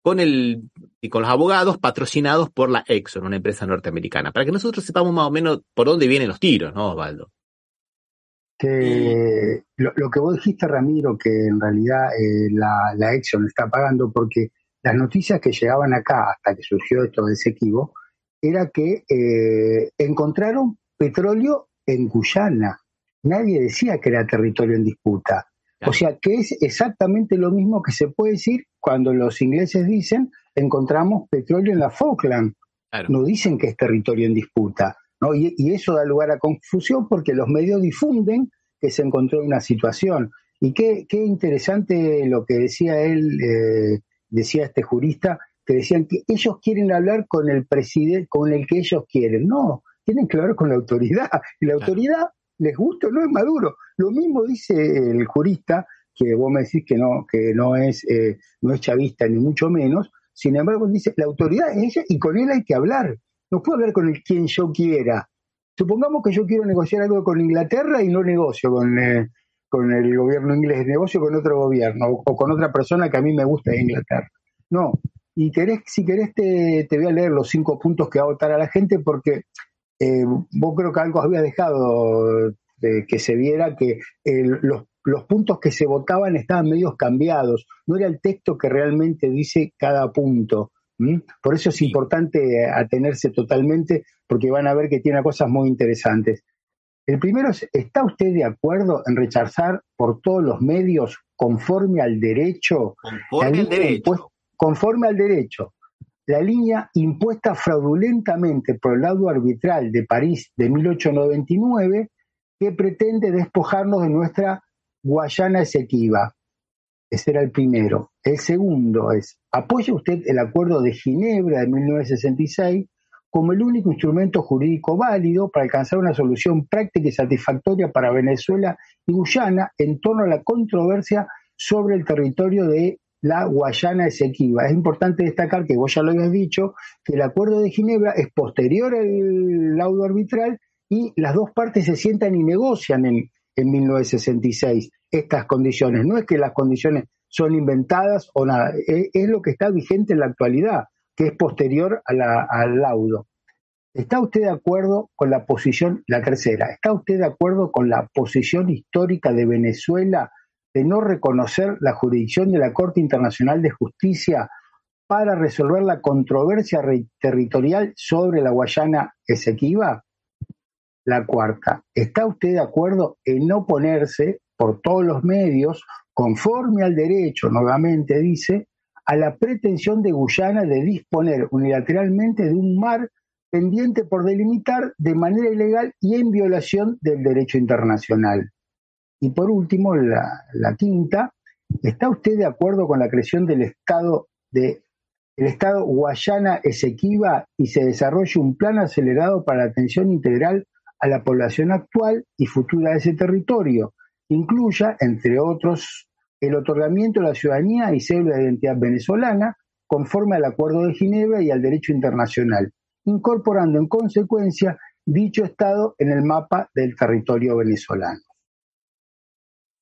con el y con los abogados patrocinados por la Exxon, una empresa norteamericana, para que nosotros sepamos más o menos por dónde vienen los tiros, ¿no, Osvaldo?
Que lo, que vos dijiste, Ramiro, que en realidad eh, la, la, Exxon está pagando, porque las noticias que llegaban acá hasta que surgió esto de Esequibo, era que eh, encontraron petróleo en Guyana. Nadie decía que era territorio en disputa. O sea, que es exactamente lo mismo que se puede decir cuando los ingleses dicen encontramos petróleo en la Falkland. No dicen que es territorio en disputa. ¿no? Y, eso da lugar a confusión porque los medios difunden que se encontró una situación. Y qué, qué interesante lo que decía él, eh, decía este jurista, que decían que ellos quieren hablar con el presidente, con el que ellos quieren. No, tienen que hablar con la autoridad. Y la autoridad les gusta o no es Maduro. Lo mismo dice el jurista, que vos me decís que no, que no es, eh, no es chavista ni mucho menos, sin embargo dice, la autoridad es ella y con él hay que hablar. No puedo hablar con el quien yo quiera. Supongamos que yo quiero negociar algo con Inglaterra y no negocio con, eh, con el gobierno inglés, negocio con otro gobierno o, con otra persona que a mí me gusta de Inglaterra. No. Y querés, si querés te, te voy a leer los cinco puntos que va a votar a la gente porque eh, vos creo que algo había dejado de que se viera que los, los, puntos que se votaban estaban medios cambiados, no era el texto que realmente dice cada punto. Por eso es importante atenerse totalmente, porque van a ver que tiene cosas muy interesantes. El primero es, ¿está usted de acuerdo en rechazar por todos los medios conforme al derecho?
Conforme al derecho.
conforme al derecho la línea impuesta fraudulentamente por el laudo arbitral de París de 1899 que pretende despojarnos de nuestra Guayana Esequiba. Ese era el primero. El segundo es, ¿apoya usted el Acuerdo de Ginebra de 1966 como el único instrumento jurídico válido para alcanzar una solución práctica y satisfactoria para Venezuela y Guyana en torno a la controversia sobre el territorio de la Guayana Esequiba. Es importante destacar que vos ya lo habías dicho, que el Acuerdo de Ginebra es posterior al laudo arbitral y las dos partes se sientan y negocian en, en 1966 estas condiciones. No es que las condiciones son inventadas o nada, es, lo que está vigente en la actualidad, que es posterior al laudo. ¿Está usted de acuerdo con la posición, la tercera, ¿está usted de acuerdo con la posición histórica de Venezuela de no reconocer la jurisdicción de la Corte Internacional de Justicia para resolver la controversia territorial sobre la Guayana Esequiba? La cuarta, ¿está usted de acuerdo en oponerse por todos los medios, conforme al derecho, nuevamente dice, a la pretensión de Guyana de disponer unilateralmente de un mar pendiente por delimitar de manera ilegal y en violación del derecho internacional? Y por último, la, quinta, ¿está usted de acuerdo con la creación del Estado de el Estado Guayana Esequiba y se desarrolle un plan acelerado para la atención integral a la población actual y futura de ese territorio. Incluya, entre otros, el otorgamiento de la ciudadanía y cédula de identidad venezolana conforme al Acuerdo de Ginebra y al derecho internacional, incorporando en consecuencia dicho Estado en el mapa del territorio venezolano.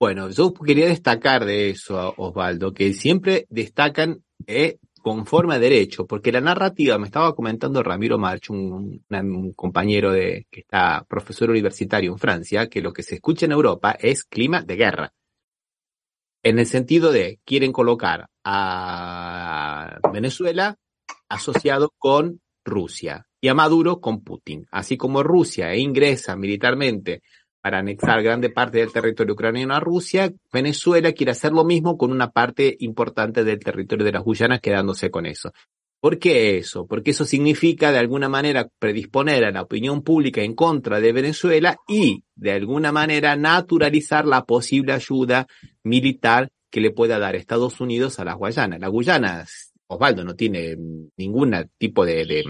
Bueno, yo quería destacar de eso, Osvaldo, que siempre destacan eh, conforme a derecho, porque la narrativa, me estaba comentando Ramiro March, un, compañero de, que está profesor universitario en Francia, que lo que se escucha en Europa es clima de guerra. En el sentido de, quieren colocar a Venezuela asociado con Rusia y a Maduro con Putin. Así como Rusia ingresa militarmente para anexar grande parte del territorio ucraniano a Rusia, Venezuela quiere hacer lo mismo con una parte importante del territorio de las Guyanas quedándose con eso. ¿Por qué eso? Porque eso significa de alguna manera predisponer a la opinión pública en contra de Venezuela y de alguna manera naturalizar la posible ayuda militar que le pueda dar Estados Unidos a las Guyanas. Las Guyanas, Osvaldo, no tiene ningún tipo de, de,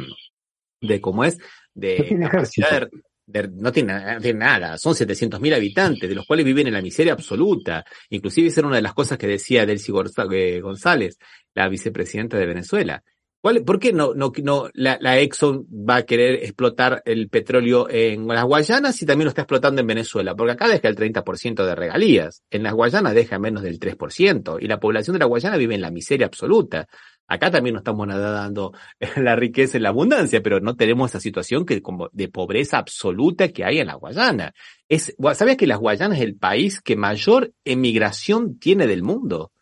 de ¿cómo es? De, no tiene, nada, son 700.000 habitantes, de los cuales viven en la miseria absoluta. Inclusive esa era una de las cosas que decía Delcy eh, González, la vicepresidenta de Venezuela. ¿Cuál, ¿Por qué no, no, no la, la, Exxon va a querer explotar el petróleo en las Guayanas y también lo está explotando en Venezuela? Porque acá deja el 30% de regalías, en las Guayanas deja menos del 3%, y la población de la Guayana vive en la miseria absoluta. Acá también no estamos nadando en la riqueza y la abundancia, pero no tenemos esa situación que como de pobreza absoluta que hay en la Guayana. Es, ¿Sabías que las Guayanas es el país que mayor emigración tiene del mundo?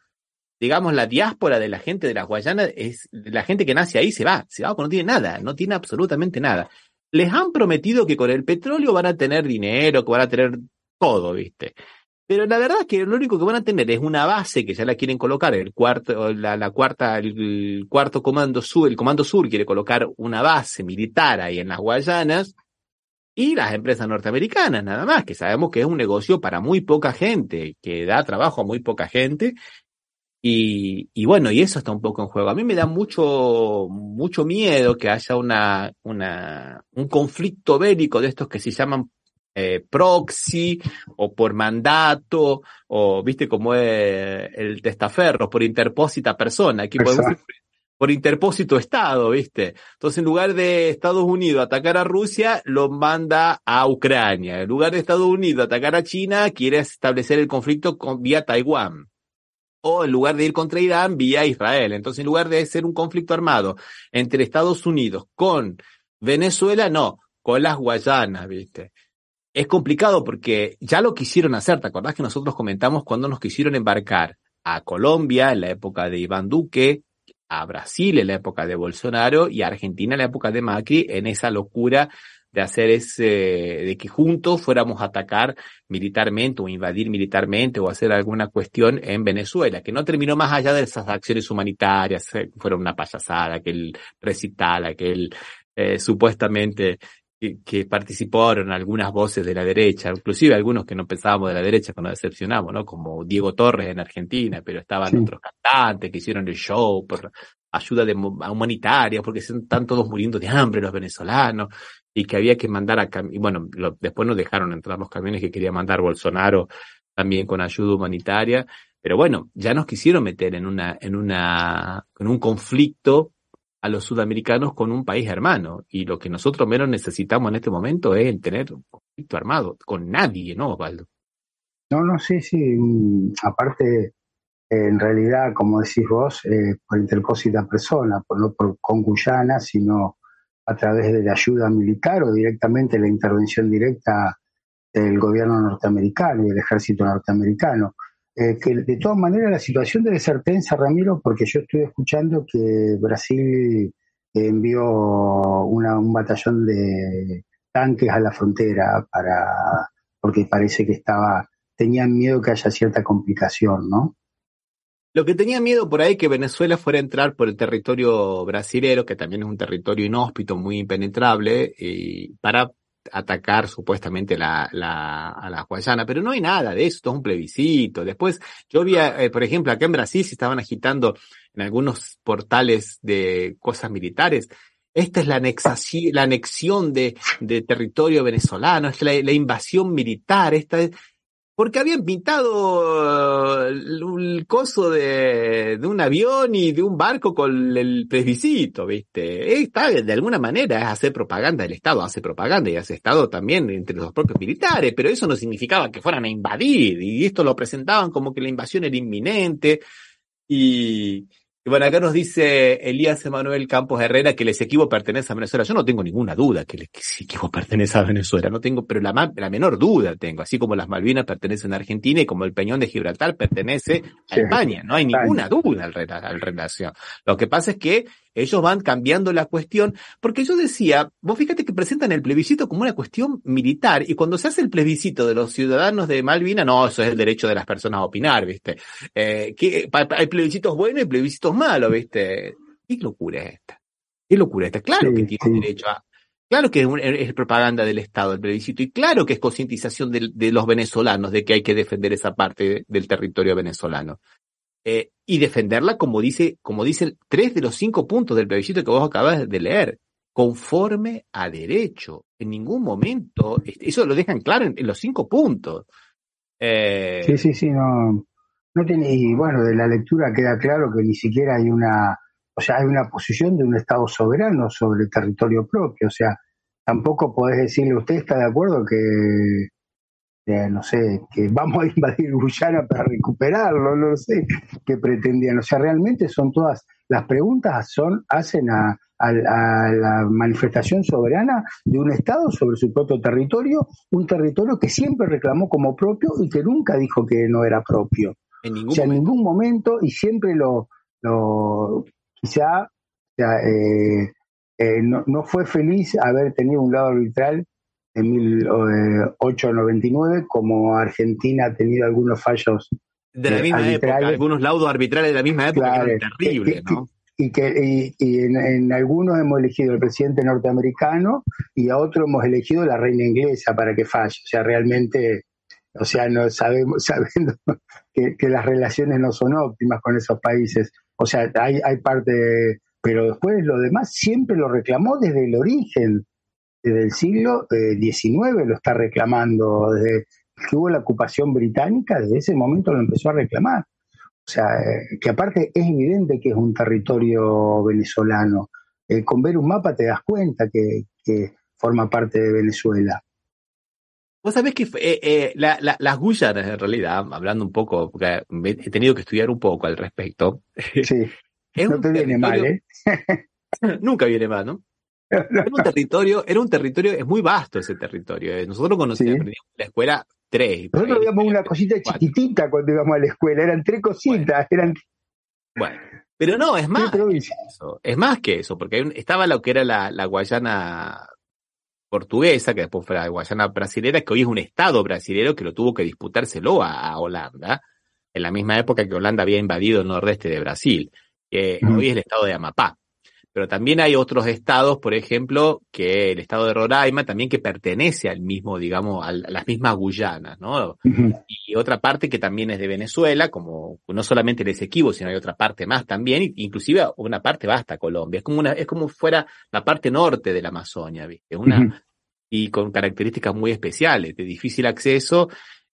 Digamos, la diáspora de la gente de las Guayanas es la gente que nace ahí se va, se va porque no tiene nada, no tiene absolutamente nada. Les han prometido que con el petróleo van a tener dinero, que van a tener todo, ¿viste? Pero la verdad es que lo único que van a tener es una base que ya la quieren colocar, el cuarto, la, la cuarta, el, cuarto comando sur, el comando sur quiere colocar una base militar ahí en las Guayanas, y las empresas norteamericanas, nada más, que sabemos que es un negocio para muy poca gente, que da trabajo a muy poca gente, y, y bueno, y eso está un poco en juego. A mí me da mucho, mucho miedo que haya una, una, un conflicto bélico de estos que se llaman eh, proxy o por mandato o viste como es el testaferro por interpósita persona aquí podemos decir por interpósito estado viste. Entonces en lugar de Estados Unidos atacar a Rusia lo manda a Ucrania. En lugar de Estados Unidos atacar a China quiere establecer el conflicto con, vía Taiwán. O en lugar de ir contra Irán vía Israel. Entonces en lugar de ser un conflicto armado entre Estados Unidos con Venezuela no con las Guayanas viste es complicado porque ya lo quisieron hacer. ¿Te acordás que nosotros comentamos cuando nos quisieron embarcar a Colombia en la época de Iván Duque, a Brasil en la época de Bolsonaro y a Argentina en la época de Macri en esa locura de hacer ese, de que juntos fuéramos a atacar militarmente o invadir militarmente o hacer alguna cuestión en Venezuela, que no terminó más allá de esas acciones humanitarias, eh, fueron una payasada, aquel recital, aquel eh, supuestamente que, participaron algunas voces de la derecha, inclusive algunos que no pensábamos de la derecha cuando decepcionamos, ¿no? Como Diego Torres en Argentina, pero estaban otros cantantes que hicieron el show por ayuda de, humanitaria, porque están todos muriendo de hambre los venezolanos, y que había que mandar a, y bueno, después nos dejaron entrar los camiones que quería mandar Bolsonaro también con ayuda humanitaria, pero bueno, ya nos quisieron meter en una, en una, en un conflicto los sudamericanos con un país hermano. Y lo que nosotros menos necesitamos en este momento es tener un conflicto armado con nadie, ¿no, Osvaldo?
No, no, sí, sí. Mm, aparte, en realidad, como decís vos, eh, por interpósita persona, por, no por, con Guyana, sino a través de la ayuda militar o directamente la intervención directa del gobierno norteamericano y del ejército norteamericano. Eh, que de todas maneras la situación debe ser tensa, Ramiro, porque yo estoy escuchando que Brasil envió un batallón de tanques a la frontera para porque parece que estaba tenían miedo que haya cierta complicación, ¿no?
Lo que tenía miedo por ahí que Venezuela fuera a entrar por el territorio brasilero, que también es un territorio inhóspito, muy impenetrable, y para atacar supuestamente la, la, a la Guayana, pero no hay nada de eso, es un plebiscito. Después, yo vi, eh, por ejemplo, acá en Brasil se estaban agitando en algunos portales de cosas militares. Esta es la, anexación, la anexión de, de territorio venezolano, es la, la invasión militar, esta es, porque habían pintado eh, el, coso de, de, un avión y de un barco con el plebiscito, ¿viste? Está, de alguna manera es hacer propaganda, el Estado hace propaganda y hace Estado también entre los propios militares, pero eso no significaba que fueran a invadir, y esto lo presentaban como que la invasión era inminente, y, y bueno, acá nos dice Elías Emanuel Campos Herrera que el Esequibo pertenece a Venezuela. Yo no tengo ninguna duda que el Esequibo pertenece a Venezuela, no tengo, pero la, la menor duda tengo, así como las Malvinas pertenecen a Argentina y como el Peñón de Gibraltar pertenece a España. No hay ninguna duda al, al relación. Lo que pasa es que ellos van cambiando la cuestión, porque yo decía, vos fíjate que presentan el plebiscito como una cuestión militar, y cuando se hace el plebiscito de los ciudadanos de Malvina, no, eso es el derecho de las personas a opinar, ¿viste? Eh, que, hay plebiscitos buenos y plebiscitos malos, ¿viste? ¿Qué locura es esta? ¿Qué locura es esta? Claro que tiene derecho a, Claro que es, propaganda del Estado el plebiscito y claro que es concientización de, de, los venezolanos de que hay que defender esa parte del territorio venezolano. Eh, y defenderla como dice, como dicen tres de los cinco puntos del plebiscito que vos acabas de leer, conforme a derecho. En ningún momento, eso lo dejan claro en, los cinco puntos.
Eh, sí, sí, sí, no, no tiene, y bueno, de la lectura queda claro que ni siquiera hay una, o sea, hay una posición de un Estado soberano sobre el territorio propio, o sea, tampoco podés decirle, ¿usted está de acuerdo que no sé, que vamos a invadir Guyana para recuperarlo, no sé qué pretendían. O sea, realmente son todas, las preguntas son, hacen a, la manifestación soberana de un Estado sobre su propio territorio, un territorio que siempre reclamó como propio y que nunca dijo que no era propio. En ningún o sea, en ningún momento y siempre lo, lo quizá eh, eh, no, no fue feliz haber tenido un lado arbitral en 1899, como Argentina ha tenido algunos fallos.
De la misma época, algunos laudos arbitrales de la misma época que eran terribles, ¿no?
Y que y, en, algunos hemos elegido el presidente norteamericano y a otros hemos elegido la reina inglesa para que falle. O sea, realmente, o sea, no sabemos, sabiendo que, que las relaciones no son óptimas con esos países. O sea, hay, hay parte, pero después lo demás siempre lo reclamó desde el origen desde el siglo XIX eh, lo está reclamando, desde que hubo la ocupación británica, desde ese momento lo empezó a reclamar. O sea, eh, que aparte es evidente que es un territorio venezolano. Eh, con ver un mapa te das cuenta que, forma parte de Venezuela.
Vos sabés que las Guyanas, en realidad, hablando un poco, porque he tenido que estudiar un poco al respecto.
Sí, no te viene mal, ¿eh?
Nunca viene mal, ¿no? Era un territorio, era un territorio, es muy vasto ese territorio. Eh. Nosotros conocíamos, en la escuela tres.
Nosotros veíamos una cosita chiquitita cuando íbamos a la escuela, eran tres cositas, bueno. eran.
Bueno, pero no, es más que eso. Es más que eso, porque estaba lo que era la, la Guayana portuguesa, que después fue la Guayana brasilera, que hoy es un estado brasilero que lo tuvo que disputárselo a, Holanda, en la misma época que Holanda había invadido el nordeste de Brasil, que hoy es el estado de Amapá. Pero también hay otros estados, por ejemplo, que el estado de Roraima también que pertenece al mismo, digamos, a las mismas Guyanas, ¿no? Y otra parte que también es de Venezuela, como no solamente el Esequibo, sino hay otra parte más también, inclusive una parte va hasta Colombia. Es como una, es como fuera la parte norte de la Amazonia, ¿viste? Una, y con características muy especiales, de difícil acceso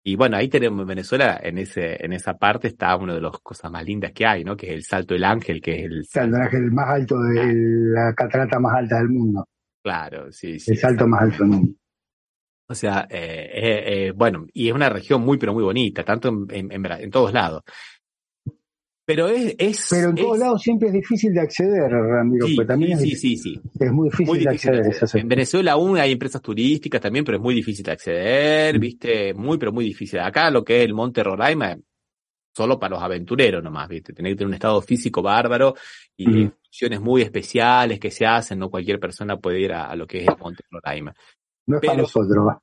y bueno, ahí tenemos en Venezuela, en ese, en esa parte está una de las cosas más lindas que hay, ¿no? Que es el Salto del Ángel, que es el...
Salto del Ángel más alto de la catarata más alta del mundo.
Claro, sí, sí.
El salto más alto del mundo.
O sea, eh, eh, eh, bueno, y es una región muy, pero muy bonita, tanto en, en, en todos lados. Pero es, es
Pero en todos lados siempre es difícil de acceder, Ramiro.
Sí,
también
sí, sí, sí,
Es muy difícil, de acceder.
En Venezuela aún hay empresas turísticas también, pero es muy difícil de acceder, mm. viste, muy, pero muy difícil. Acá lo que es el Monte Roraima solo para los aventureros nomás, ¿viste? Tenés que tener un estado físico bárbaro y
Mm.
funciones muy especiales que se hacen, no cualquier persona puede ir a, a lo que es el Monte Roraima.
No es para nosotros.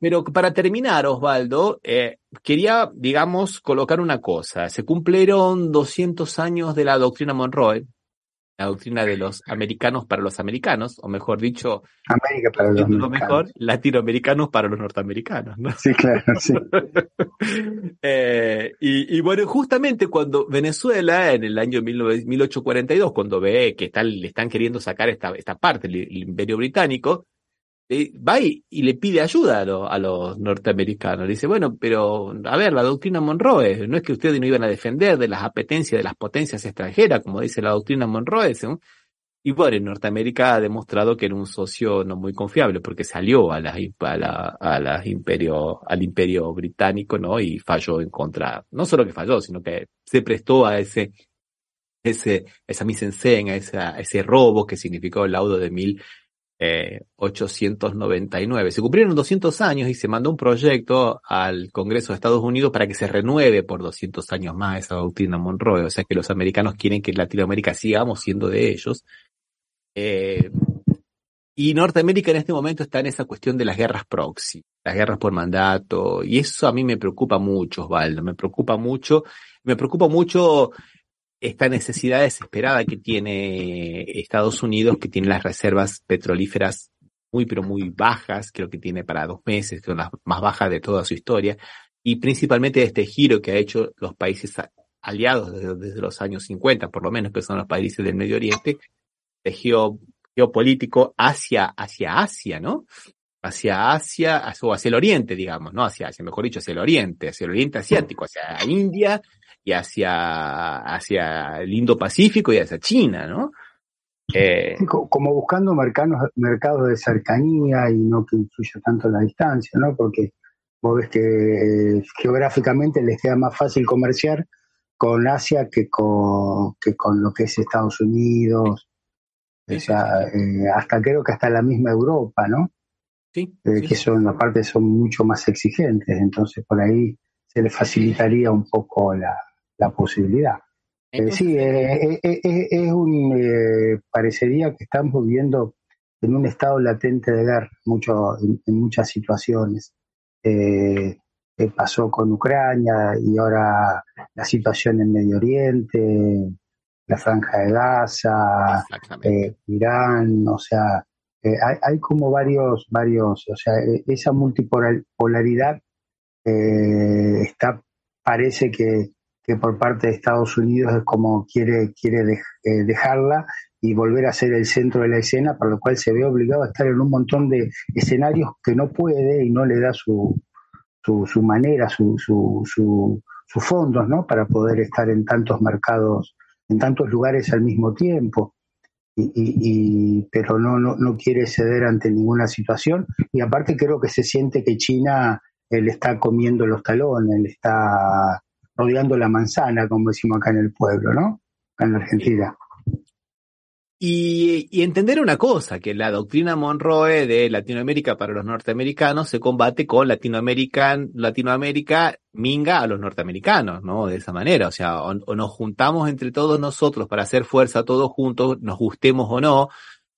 Pero para terminar, Osvaldo, eh, quería, digamos, colocar una cosa. Se cumplieron 200 años de la doctrina Monroe, la doctrina de los americanos para los americanos, o mejor dicho,
América para los
lo mejor, latinoamericanos para los norteamericanos, ¿no?
Sí, claro, sí.
Eh, y, y bueno, justamente cuando Venezuela, en el año 19 1842, cuando ve que están, le están queriendo sacar esta, esta parte, el, el imperio británico, va y, y le pide ayuda a, lo- a los norteamericanos. Le dice, bueno, pero a ver, la doctrina Monroe, no es que ustedes no iban a defender de las apetencias de las potencias extranjeras, como dice la doctrina Monroe. Y bueno, Norteamérica ha demostrado que era un socio no muy confiable porque salió a las, a la, a las imperio, al imperio británico, ¿no? Y falló en contra, no solo que falló, sino que se prestó a ese, ese, esa mise en scène, a a ese robo que significó el laudo de 1899. Se cumplieron 200 años y se mandó un proyecto al Congreso de Estados Unidos para que se renueve por 200 años más esa doctrina Monroe. O sea que los americanos quieren que Latinoamérica sigamos siendo de ellos. Eh, y Norteamérica en este momento está en esa cuestión de las guerras proxy, las guerras por mandato, y eso a mí me preocupa mucho, Osvaldo, me preocupa mucho, me preocupa mucho esta necesidad desesperada que tiene Estados Unidos, que tiene las reservas petrolíferas muy, pero muy bajas, creo que tiene para dos meses, que son las más bajas de toda su historia, y principalmente este giro que ha hecho los países aliados desde, los años 50, por lo menos, que son los países del Medio Oriente, de geo- geopolítico hacia, hacia Asia, ¿no? Hacia Asia, o hacia el Oriente, digamos, ¿no? Hacia Asia, mejor dicho, hacia el Oriente, hacia el Oriente Asiático, hacia India y hacia, hacia el Indo-Pacífico y hacia China, ¿no? Eh,
como buscando mercados, mercados de cercanía y no que influya tanto la distancia, ¿no? Porque vos ves que eh, geográficamente les queda más fácil comerciar con Asia que con, que con lo que es Estados Unidos, o sea, eh, hasta creo que hasta la misma Europa, ¿no?
Sí.
Eh, que son, aparte son mucho más exigentes, entonces por ahí se les facilitaría un poco la, la posibilidad. Eh, sí, eh, eh, es un, eh, parecería que estamos viviendo en un estado latente de guerra mucho, en, en muchas situaciones. Eh, eh, pasó con Ucrania y ahora la situación en Medio Oriente, la franja de Gaza, Irán, o sea, hay, hay como varios, varios, o sea, esa multipolaridad eh, está, parece que, que por parte de Estados Unidos es como quiere, quiere eh, dejarla y volver a ser el centro de la escena, por lo cual se ve obligado a estar en un montón de escenarios que no puede y no le da su, su, su manera, su, su, su, sus fondos, ¿no? Para poder estar en tantos mercados, en tantos lugares al mismo tiempo. Y- pero no, no, no quiere ceder ante ninguna situación. Y aparte creo que se siente que China eh, le está comiendo los talones, le está rodeando la manzana, como decimos acá en el pueblo, ¿no? Acá en la Argentina.
Y, entender una cosa, que la doctrina Monroe de Latinoamérica para los norteamericanos se combate con Latinoamérica, Latinoamérica minga a los norteamericanos, ¿no? De esa manera, o sea, o, nos juntamos entre todos nosotros para hacer fuerza todos juntos, nos gustemos o no,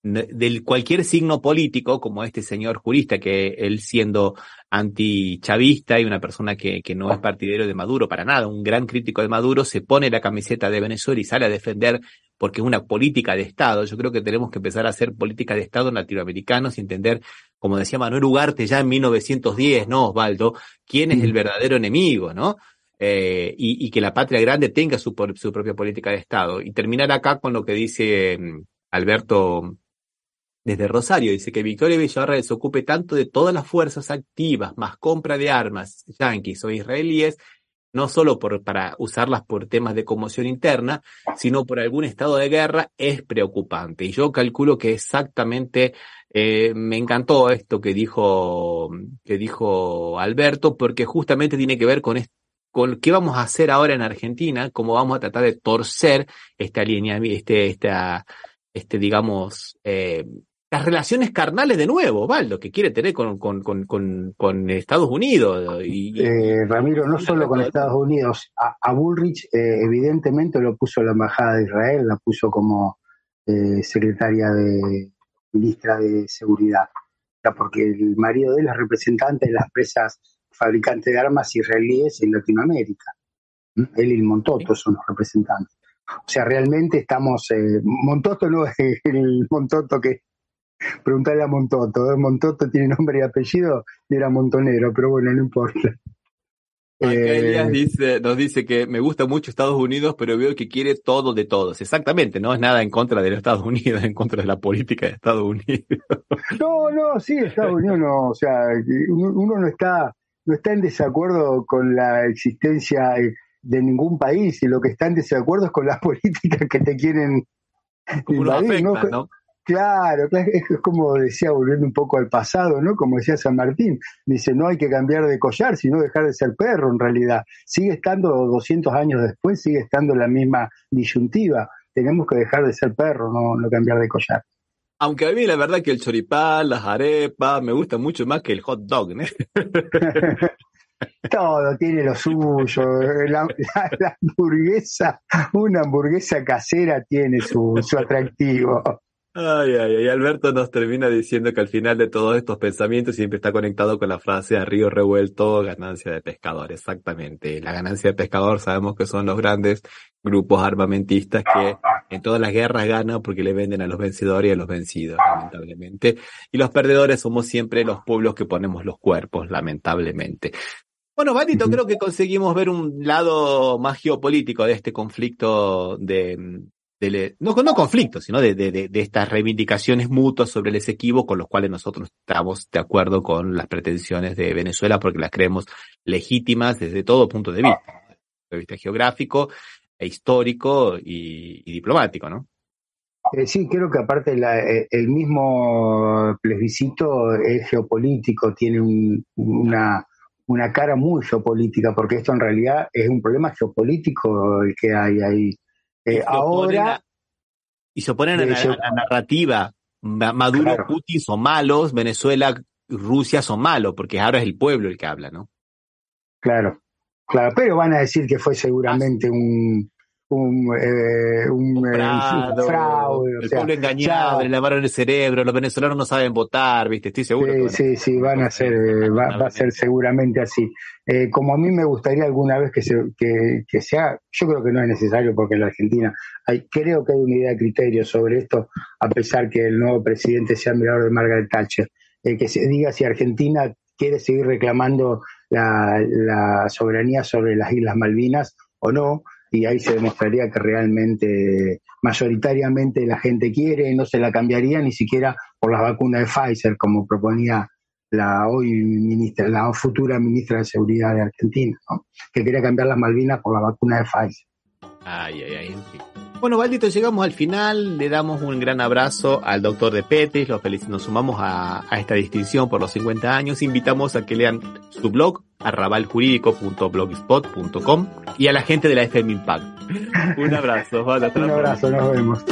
del cualquier signo político, como este señor jurista, que él siendo antichavista y una persona que, que no es partidario de Maduro para nada, un gran crítico de Maduro, se pone la camiseta de Venezuela y sale a defender porque es una política de Estado. Yo creo que tenemos que empezar a hacer política de Estado latinoamericanos y entender, como decía Manuel Ugarte ya en 1910, ¿no, Osvaldo? ¿Quién es el verdadero enemigo, no? Eh, y, y que la patria grande tenga su, su propia política de Estado. Y terminar acá con lo que dice mm, Alberto desde Rosario. Dice que Victoria Villarreal se ocupe tanto de todas las fuerzas activas, más compra de armas yanquis o israelíes, no solo por, para usarlas por temas de conmoción interna, sino por algún estado de guerra, es preocupante. Y yo calculo que exactamente eh, me encantó esto que dijo, que dijo Alberto, porque justamente tiene que ver con, est- con qué vamos a hacer ahora en Argentina, cómo vamos a tratar de torcer esta línea, este, esta, este, digamos, eh, las relaciones carnales de nuevo, Valdo, que quiere tener con, con, con, con, Estados Unidos. Y,
eh, Ramiro, no solo con Estados Unidos, a, Bullrich eh, evidentemente lo puso la Embajada de Israel, la puso como eh, secretaria de ministra de Seguridad, porque el marido de él es representante de las empresas fabricantes de armas israelíes en Latinoamérica. ¿Mm? Él y el Montoto son los representantes. O sea, realmente estamos. Montoto no es el Montoto que Preguntarle a Montoto. Montoto tiene nombre y apellido y era montonero, pero bueno, no importa.
Eh, dice, nos dice que me gusta mucho Estados Unidos, pero veo que quiere todo de todos. Exactamente, no es nada en contra de los Estados Unidos, en contra de la política de Estados Unidos.
No, no, sí, Estados Unidos no, o sea, uno no está, no está en desacuerdo con la existencia de ningún país y lo que está en desacuerdo es con las políticas que te quieren
invadir, ¿no?
Claro, es como decía, volviendo un poco al pasado, ¿no? Como decía San Martín, dice, no hay que cambiar de collar, sino dejar de ser perro en realidad. Sigue estando 200 años después, sigue estando la misma disyuntiva. Tenemos que dejar de ser perro, no, no cambiar de collar.
Aunque a mí la verdad que el choripán, las arepas, me gusta mucho más que el hot dog, ¿no?
Todo tiene lo suyo. La, hamburguesa, una hamburguesa casera tiene su, su atractivo.
Ay, ay, ay, Alberto nos termina diciendo que al final de todos estos pensamientos siempre está conectado con la frase a río revuelto, ganancia de pescador, exactamente. La ganancia de pescador sabemos que son los grandes grupos armamentistas que en todas las guerras ganan porque le venden a los vencedores y a los vencidos, lamentablemente. Y los perdedores somos siempre los pueblos que ponemos los cuerpos, lamentablemente. Bueno, Valito, creo que conseguimos ver un lado más geopolítico de este conflicto de, no, no conflictos, sino de, de, de, estas reivindicaciones mutuas sobre el Esequibo con los cuales nosotros estamos de acuerdo con las pretensiones de Venezuela porque las creemos legítimas desde todo punto de vista, desde de vista geográfico, e histórico y, diplomático, ¿no?
Eh, sí, creo que aparte eh, el mismo plebiscito es geopolítico, tiene una, una cara muy geopolítica, porque esto en realidad es un problema geopolítico el que hay ahí eh, ahora.
y se oponen a la, narrativa. Maduro, Putin son malos, Venezuela, Rusia son malos, porque ahora es el pueblo el que habla, ¿no?
Claro, claro, pero van a decir que fue seguramente un, un, eh, un,
eh, fraude. El pueblo engañado, le lavaron el cerebro, los venezolanos no saben votar, ¿viste? Estoy seguro.
Sí, sí, sí, van a ser, eh, va, a ser seguramente así. como a mí me gustaría alguna vez que, se, que, que sea, yo creo que no es necesario porque en la Argentina hay, creo que hay una idea de criterio sobre esto, a pesar que el nuevo presidente sea mirador de Margaret Thatcher, que se diga si Argentina quiere seguir reclamando la, la soberanía sobre las Islas Malvinas o no, y ahí se demostraría que realmente mayoritariamente la gente quiere, no se la cambiaría ni siquiera por las vacunas de Pfizer, como proponía la hoy la futura ministra de Seguridad de Argentina, que quería cambiar las Malvinas por la vacuna de Pfizer.
Ay, ay, ay. Bueno, Valdito, llegamos al final. Le damos un gran abrazo al doctor de Petis. Los nos sumamos a, esta distinción por los 50 años. Invitamos a que lean su blog, arrabaljurídico.blogspot.com y a la gente de la FM Impact. Un abrazo.
un abrazo, nos vemos.